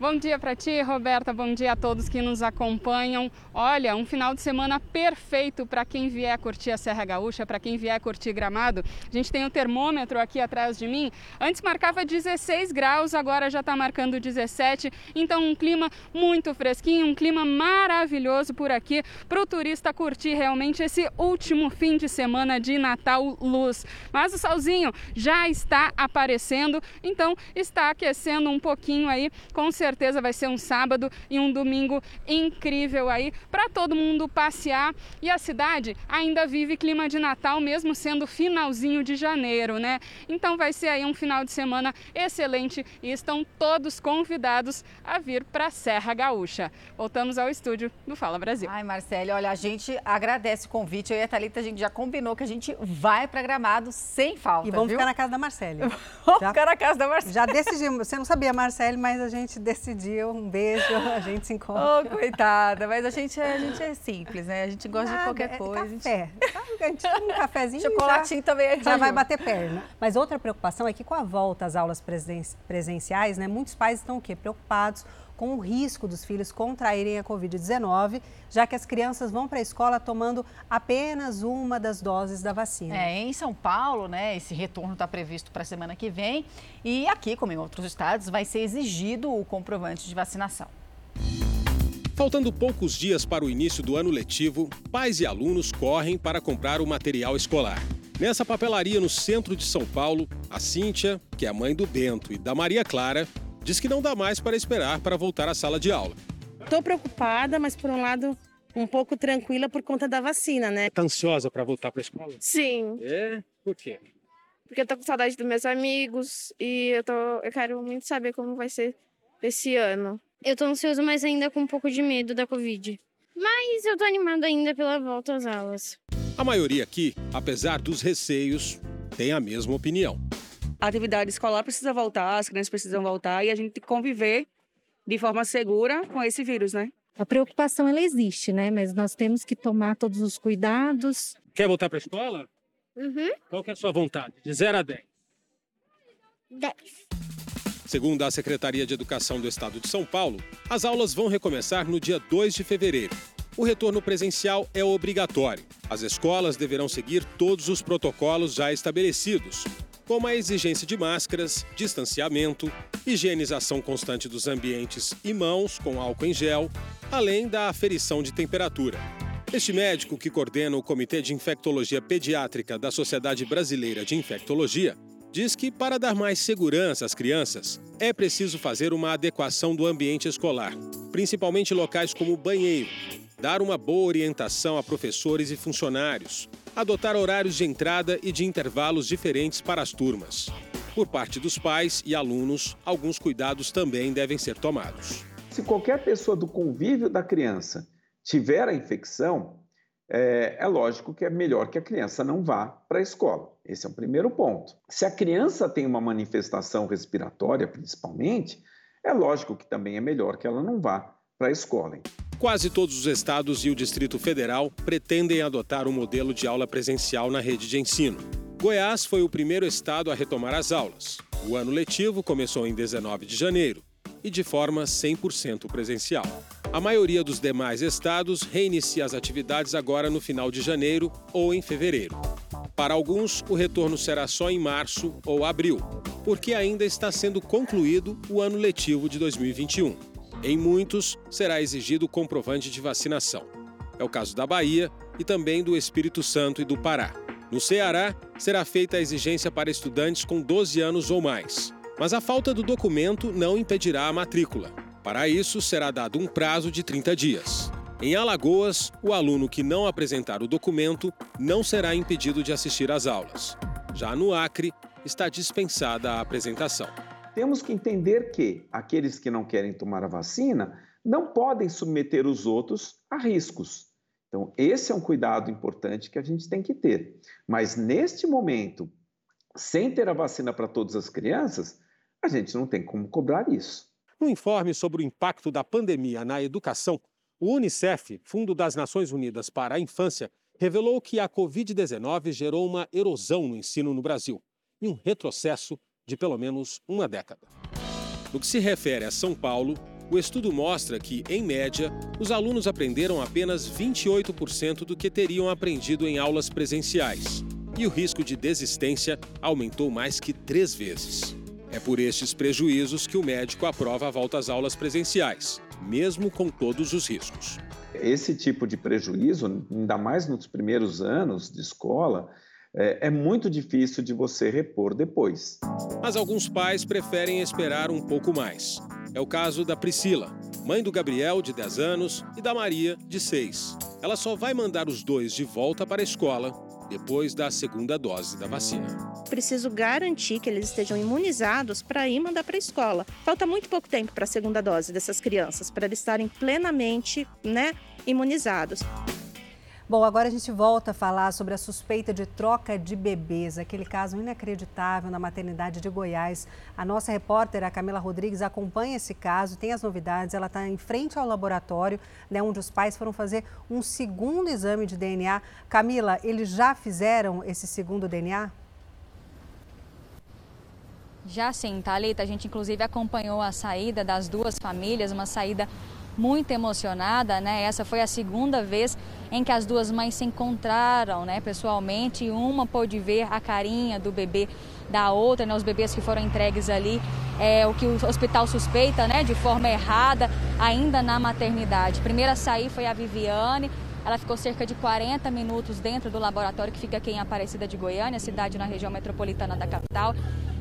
Bom dia para ti, Roberta. Bom dia a todos que nos acompanham. Olha, um final de semana perfeito para quem vier curtir a Serra Gaúcha, para quem vier curtir Gramado. A gente tem o termômetro aqui atrás de mim. Antes marcava 16 graus, agora já está marcando 17. Então, um clima muito fresquinho, um clima maravilhoso por aqui para o turista curtir realmente esse último fim de semana de Natal Luz. Mas o solzinho já está aparecendo, então está aquecendo um pouquinho aí, com certeza certeza vai ser um sábado e um domingo incrível aí para todo mundo passear. E a cidade ainda vive clima de Natal, mesmo sendo finalzinho de janeiro, né? Então vai ser aí um final de semana excelente e estão todos convidados a vir para a Serra Gaúcha. Voltamos ao estúdio do Fala Brasil. Ai, Marcele, olha, a gente agradece o convite. Eu e a Thalita, a gente já combinou que a gente vai para Gramado sem falta. E vamos viu? ficar na casa da Marcele. vamos já, ficar na casa da Marcele. Já decidimos. Você não sabia, Marcele, mas a gente decidiu decidiu. Um beijo, a gente se encontra. Oh, coitada, mas a gente, a gente é simples, né? A gente gosta Nada, de qualquer é coisa. Café. A gente toma um cafezinho. Chocolatinho já, também é Já vai bater perna. Mas outra preocupação é que com a volta às aulas presenciais, né, muitos pais estão o quê? Preocupados com o risco dos filhos contraírem a Covid-19, já que as crianças vão para a escola tomando apenas uma das doses da vacina. É, em São Paulo, né, esse retorno está previsto para a semana que vem e aqui, como em outros estados, vai ser exigido o comprovante de vacinação. Faltando poucos dias para o início do ano letivo, pais e alunos correm para comprar o material escolar. Nessa papelaria no centro de São Paulo, a Cíntia, que é a mãe do Bento e da Maria Clara, diz que não dá mais para esperar para voltar à sala de aula. Estou preocupada, mas por um lado um pouco tranquila por conta da vacina, né? Tá ansiosa para voltar para a escola? Sim. É? Por quê? Porque eu tô com saudade dos meus amigos e eu, tô, eu quero muito saber como vai ser esse ano. Eu tô ansioso, mas ainda com um pouco de medo da Covid. Mas eu tô animada ainda pela volta às aulas. A maioria aqui, apesar dos receios, tem a mesma opinião. A atividade escolar precisa voltar, as crianças precisam voltar e a gente tem que conviver de forma segura com esse vírus, né? A preocupação ela existe, né? Mas nós temos que tomar todos os cuidados. Quer voltar para a escola? Uhum. Qual que é a sua vontade? De 0 a 10. 10. Segundo a Secretaria de Educação do Estado de São Paulo, as aulas vão recomeçar no dia 2 de fevereiro. O retorno presencial é obrigatório. As escolas deverão seguir todos os protocolos já estabelecidos, como a exigência de máscaras, distanciamento, higienização constante dos ambientes e mãos com álcool em gel, além da aferição de temperatura. Este médico, que coordena o Comitê de Infectologia Pediátrica da Sociedade Brasileira de Infectologia, diz que para dar mais segurança às crianças, é preciso fazer uma adequação do ambiente escolar, principalmente locais como banheiro, dar uma boa orientação a professores e funcionários, adotar horários de entrada e de intervalos diferentes para as turmas. Por parte dos pais e alunos, alguns cuidados também devem ser tomados. Se qualquer pessoa do convívio da criança tiver a infecção, é, é, lógico que é melhor que a criança não vá para a escola. Esse é o primeiro ponto. Se a criança tem uma manifestação respiratória, principalmente, é lógico que também é melhor que ela não vá para a escola. Quase todos os estados e o Distrito Federal pretendem adotar um modelo de aula presencial na rede de ensino. Goiás foi o primeiro estado a retomar as aulas. O ano letivo começou em 19 de janeiro e de forma 100% presencial. A maioria dos demais estados reinicia as atividades agora no final de janeiro ou em fevereiro. Para alguns, o retorno será só em março ou abril, porque ainda está sendo concluído o ano letivo de 2021. Em muitos, será exigido comprovante de vacinação. É o caso da Bahia e também do Espírito Santo e do Pará. No Ceará, será feita a exigência para estudantes com 12 anos ou mais. Mas a falta do documento não impedirá a matrícula. Para isso, será dado um prazo de 30 dias. Em Alagoas, o aluno que não apresentar o documento não será impedido de assistir às aulas. Já no Acre, está dispensada a apresentação. Temos que entender que aqueles que não querem tomar a vacina não podem submeter os outros a riscos. Então, esse é um cuidado importante que a gente tem que ter. Mas neste momento, sem ter a vacina para todas as crianças, a gente não tem como cobrar isso. No informe sobre o impacto da pandemia na educação, o Unicef, Fundo das Nações Unidas para a Infância, revelou que a Covid-19 gerou uma erosão no ensino no Brasil e um retrocesso de pelo menos uma década. No que se refere a São Paulo, o estudo mostra que, em média, os alunos aprenderam apenas 28% do que teriam aprendido em aulas presenciais. E o risco de desistência aumentou mais que três vezes. É por estes prejuízos que o médico aprova a volta às aulas presenciais, mesmo com todos os riscos. Esse tipo de prejuízo, ainda mais nos primeiros anos de escola, é, é muito difícil de você repor depois. Mas alguns pais preferem esperar um pouco mais. É o caso da Priscila, mãe do Gabriel, de 10 anos, e da Maria, de 6. Ela só vai mandar os dois de volta para a escola depois da segunda dose da vacina. Preciso garantir que eles estejam imunizados para ir mandar para a escola. Falta muito pouco tempo para a segunda dose dessas crianças, para eles estarem plenamente né, imunizados. Bom, agora a gente volta a falar sobre a suspeita de troca de bebês, aquele caso inacreditável na maternidade de Goiás. A nossa repórter, a Camila Rodrigues, acompanha esse caso, tem as novidades. Ela está em frente ao laboratório, né, onde os pais foram fazer um segundo exame de DNA. Camila, eles já fizeram esse segundo DNA? Já sim, Thalita, a gente inclusive acompanhou a saída das duas famílias, uma saída muito emocionada, né? Essa foi a segunda vez em que as duas mães se encontraram, né, pessoalmente, e uma pôde ver a carinha do bebê da outra, né, os bebês que foram entregues ali, é, o que o hospital suspeita, né, de forma errada, ainda na maternidade. Primeira a sair foi a Viviane, ela ficou cerca de 40 minutos dentro do laboratório que fica aqui em Aparecida de Goiânia, cidade na região metropolitana da capital.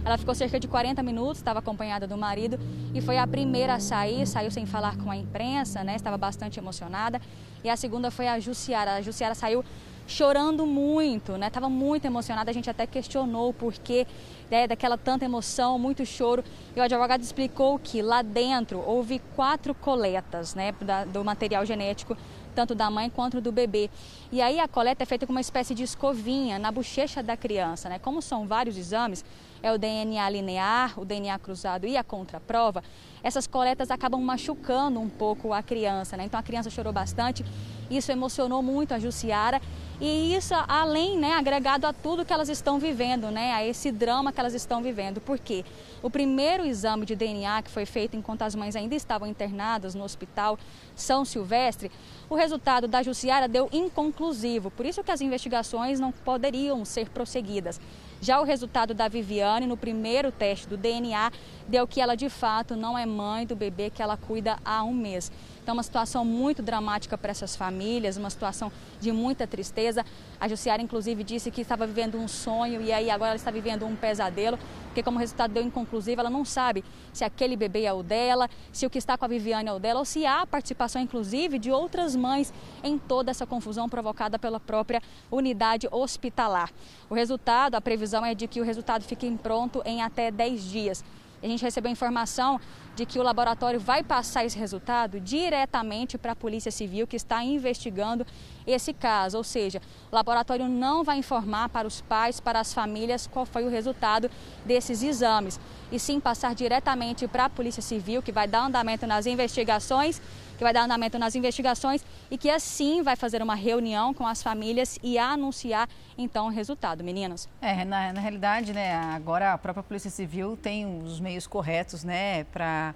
Ela ficou cerca de 40 minutos, estava acompanhada do marido e foi a primeira a sair, saiu sem falar com a imprensa, né? Estava bastante emocionada. E a segunda foi a Jussiara. A Jussiara saiu chorando muito, né? Estava muito emocionada. A gente até questionou o porquê né, daquela tanta emoção, muito choro. E o advogado explicou que lá dentro houve quatro coletas, né, do material genético tanto da mãe quanto do bebê. E aí a coleta é feita com uma espécie de escovinha na bochecha da criança, né? Como são vários exames, é o DNA linear, o DNA cruzado e a contraprova, essas coletas acabam machucando um pouco a criança, né? Então a criança chorou bastante, isso emocionou muito a Jussiara e isso além, né, agregado a tudo que elas estão vivendo, né, a esse drama que elas estão vivendo. Por quê? O primeiro exame de DNA que foi feito enquanto as mães ainda estavam internadas no hospital São Silvestre, o resultado da Jussiara deu inconclusivo, por isso que as investigações não poderiam ser prosseguidas. Já o resultado da Viviane no primeiro teste do DNA deu que ela de fato não é mãe do bebê que ela cuida há um mês. Então, uma situação muito dramática para essas famílias, uma situação de muita tristeza. A Jussiara, inclusive, disse que estava vivendo um sonho e aí agora ela está vivendo um pesadelo, porque como resultado deu inconclusivo, ela não sabe se aquele bebê é o dela, se o que está com a Viviane é o dela, ou se há participação, inclusive, de outras mães em toda essa confusão provocada pela própria unidade hospitalar. O resultado, a previsão é de que o resultado fique pronto em até 10 dias. A gente recebeu informação de que o laboratório vai passar esse resultado diretamente para a Polícia Civil, que está investigando esse caso. Ou seja, o laboratório não vai informar para os pais, para as famílias, qual foi o resultado desses exames, e sim passar diretamente para a Polícia Civil, que vai dar andamento nas investigações que vai dar andamento nas investigações e que assim vai fazer uma reunião com as famílias e anunciar então o resultado, meninas. É, na, na realidade, né, agora a própria Polícia Civil tem os meios corretos, né, para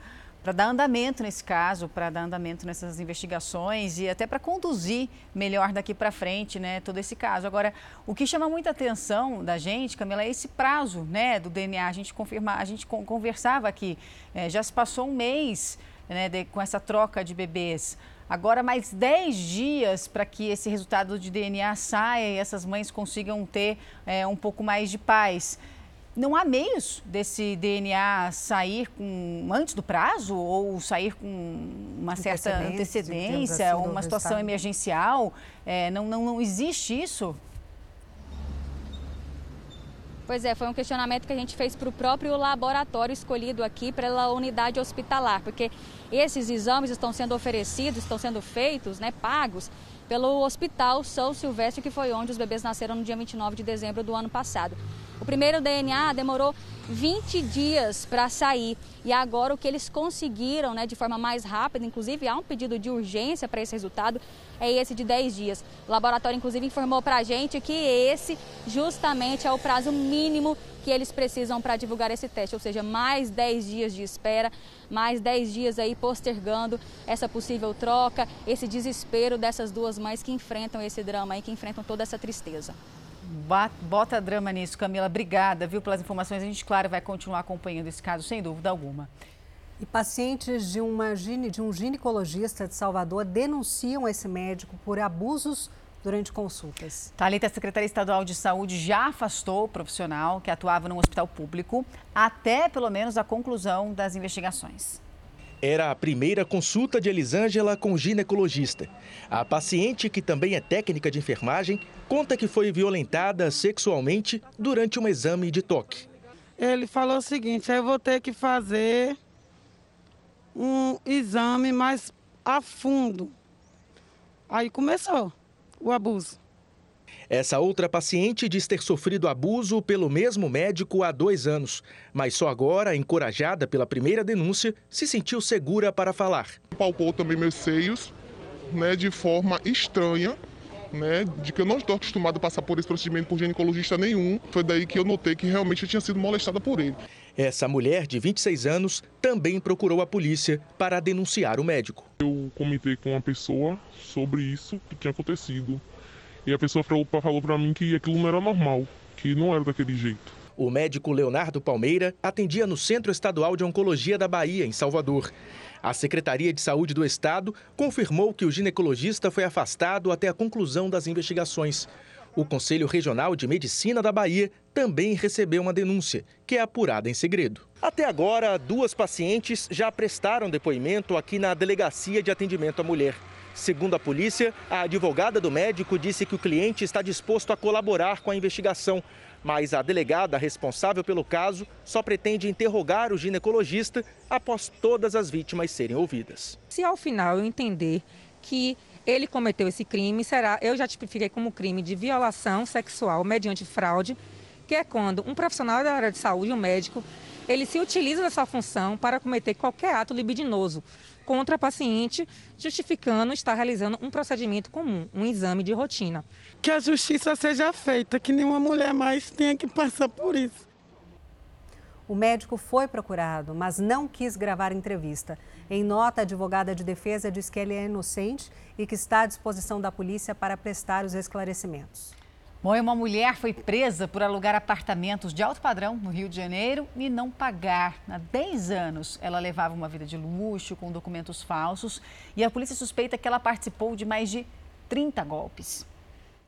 para dar andamento nesse caso, para dar andamento nessas investigações e até para conduzir melhor daqui para frente, né, todo esse caso. Agora, o que chama muita atenção da gente, Camila, é esse prazo, né, do DNA. A gente confirma, a gente conversava aqui, é, já se passou um mês né, de, com essa troca de bebês. Agora, mais 10 dias para que esse resultado de DNA saia e essas mães consigam ter é, um pouco mais de paz. Não há meios desse DNA sair com, antes do prazo ou sair com uma certa antecedência, assim, uma situação emergencial? É, não, não, não existe isso? Pois é, foi um questionamento que a gente fez para o próprio laboratório escolhido aqui pela unidade hospitalar, porque esses exames estão sendo oferecidos, estão sendo feitos, né, pagos pelo Hospital São Silvestre, que foi onde os bebês nasceram no dia 29 de dezembro do ano passado. O primeiro DNA demorou 20 dias para sair e agora o que eles conseguiram, né, de forma mais rápida, inclusive há um pedido de urgência para esse resultado, é esse de 10 dias. O laboratório, inclusive, informou para a gente que esse justamente é o prazo mínimo que eles precisam para divulgar esse teste, ou seja, mais 10 dias de espera, mais 10 dias aí postergando essa possível troca, esse desespero dessas duas mães que enfrentam esse drama aí, que enfrentam toda essa tristeza. Bota drama nisso, Camila. Obrigada, viu, pelas informações. A gente, claro, vai continuar acompanhando esse caso, sem dúvida alguma. E pacientes de, uma, de um ginecologista de Salvador denunciam esse médico por abusos durante consultas. Talita, a Secretaria Estadual de Saúde já afastou o profissional que atuava num hospital público até pelo menos a conclusão das investigações. Era a primeira consulta de Elisângela com ginecologista. A paciente, que também é técnica de enfermagem, conta que foi violentada sexualmente durante um exame de toque. Ele falou o seguinte: eu vou ter que fazer um exame mais a fundo. Aí começou o abuso. Essa outra paciente diz ter sofrido abuso pelo mesmo médico há dois anos, mas só agora, encorajada pela primeira denúncia, se sentiu segura para falar. Palpou também meus seios, né, de forma estranha, né, de que eu não estou acostumado a passar por esse procedimento por ginecologista nenhum. Foi daí que eu notei que realmente eu tinha sido molestada por ele. Essa mulher de 26 anos também procurou a polícia para denunciar o médico. Eu comentei com uma pessoa sobre isso que tinha acontecido. E a pessoa falou, falou para mim que aquilo não era normal, que não era daquele jeito. O médico Leonardo Palmeira atendia no Centro Estadual de Oncologia da Bahia, em Salvador. A Secretaria de Saúde do Estado confirmou que o ginecologista foi afastado até a conclusão das investigações. O Conselho Regional de Medicina da Bahia também recebeu uma denúncia, que é apurada em segredo. Até agora, duas pacientes já prestaram depoimento aqui na Delegacia de Atendimento à Mulher. Segundo a polícia, a advogada do médico disse que o cliente está disposto a colaborar com a investigação, mas a delegada responsável pelo caso só pretende interrogar o ginecologista após todas as vítimas serem ouvidas. Se ao final eu entender que ele cometeu esse crime, será, eu já tipifiquei como crime de violação sexual mediante fraude, que é quando um profissional da área de saúde, um médico, ele se utiliza dessa função para cometer qualquer ato libidinoso contra a paciente, justificando estar realizando um procedimento comum, um exame de rotina. Que a justiça seja feita, que nenhuma mulher mais tenha que passar por isso. O médico foi procurado, mas não quis gravar entrevista. Em nota, a advogada de defesa diz que ele é inocente e que está à disposição da polícia para prestar os esclarecimentos. Bom, uma mulher foi presa por alugar apartamentos de alto padrão no Rio de Janeiro e não pagar. Há 10 anos, ela levava uma vida de luxo, com documentos falsos, e a polícia suspeita que ela participou de mais de 30 golpes.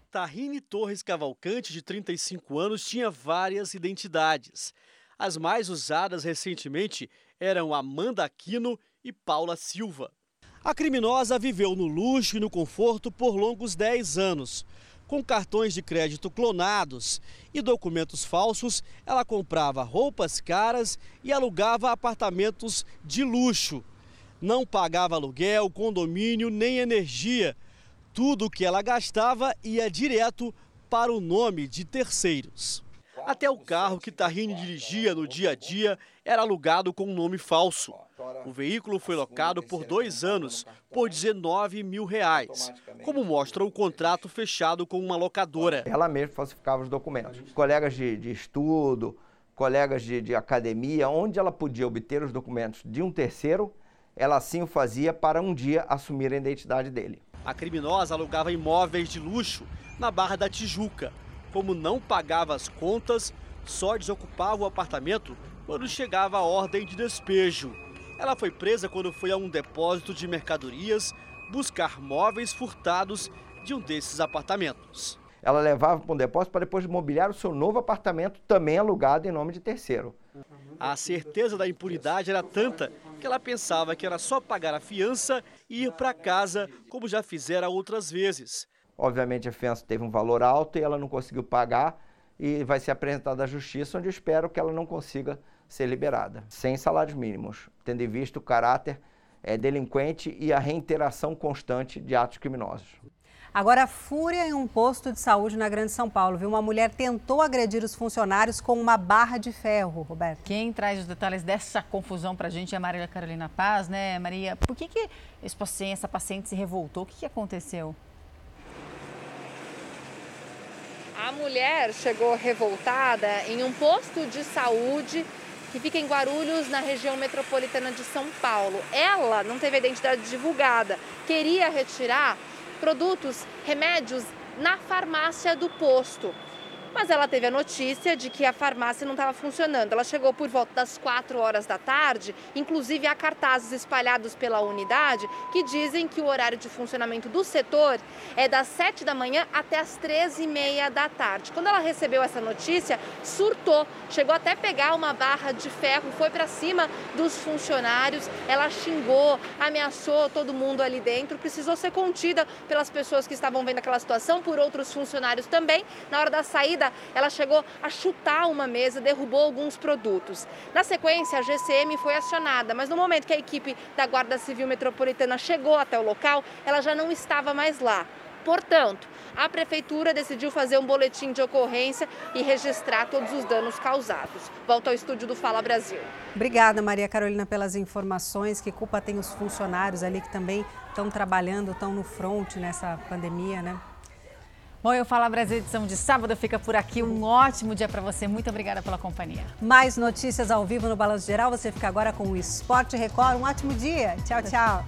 Tahine Torres Cavalcante, de 35 anos, tinha várias identidades. As mais usadas recentemente eram Amanda Aquino e Paula Silva. A criminosa viveu no luxo e no conforto por longos 10 anos. Com cartões de crédito clonados e documentos falsos, ela comprava roupas caras e alugava apartamentos de luxo. Não pagava aluguel, condomínio nem energia. Tudo o que ela gastava ia direto para o nome de terceiros. Até o carro que Tahine dirigia no dia a dia era alugado com um nome falso. O veículo foi locado por dois anos por 19 mil reais, como mostra o contrato fechado com uma locadora. Ela mesma falsificava os documentos. Colegas de, de estudo, colegas de, de academia, onde ela podia obter os documentos de um terceiro, ela assim o fazia para um dia assumir a identidade dele. A criminosa alugava imóveis de luxo na Barra da Tijuca como não pagava as contas, só desocupava o apartamento quando chegava a ordem de despejo. Ela foi presa quando foi a um depósito de mercadorias buscar móveis furtados de um desses apartamentos. Ela levava para um depósito para depois mobiliar o seu novo apartamento, também alugado em nome de terceiro. A certeza da impunidade era tanta que ela pensava que era só pagar a fiança e ir para casa, como já fizera outras vezes. Obviamente a fiança teve um valor alto e ela não conseguiu pagar e vai ser apresentada à justiça, onde eu espero que ela não consiga ser liberada, sem salários mínimos, tendo em vista o caráter é, delinquente e a reiteração constante de atos criminosos. Agora, fúria em um posto de saúde na Grande São Paulo, viu? Uma mulher tentou agredir os funcionários com uma barra de ferro, Roberto. Quem traz os detalhes dessa confusão para a gente é a Maria Carolina Paz, né, Maria? Por que, que esse paciente, essa paciente se revoltou? O que, que aconteceu? A mulher chegou revoltada em um posto de saúde que fica em Guarulhos, na região metropolitana de São Paulo. Ela não teve a identidade divulgada, queria retirar produtos, remédios na farmácia do posto. Mas ela teve a notícia de que a farmácia não estava funcionando. Ela chegou por volta das 4 horas da tarde, inclusive há cartazes espalhados pela unidade que dizem que o horário de funcionamento do setor é das 7 da manhã até as 13 e meia da tarde. Quando ela recebeu essa notícia, surtou, chegou até a pegar uma barra de ferro, foi para cima dos funcionários, ela xingou, ameaçou todo mundo ali dentro, precisou ser contida pelas pessoas que estavam vendo aquela situação, por outros funcionários também. Na hora da saída, ela chegou a chutar uma mesa, derrubou alguns produtos. Na sequência, a GCM foi acionada, mas no momento que a equipe da Guarda Civil Metropolitana chegou até o local, ela já não estava mais lá. Portanto, a prefeitura decidiu fazer um boletim de ocorrência e registrar todos os danos causados. Volto ao estúdio do Fala Brasil. Obrigada, Maria Carolina, pelas informações. Que culpa tem os funcionários ali que também estão trabalhando, estão no front nessa pandemia, né? Bom, eu Fala Brasil edição de sábado fica por aqui. Um ótimo dia para você. Muito obrigada pela companhia. Mais notícias ao vivo no Balanço Geral. Você fica agora com o Esporte Record. Um ótimo dia. Tchau, tchau.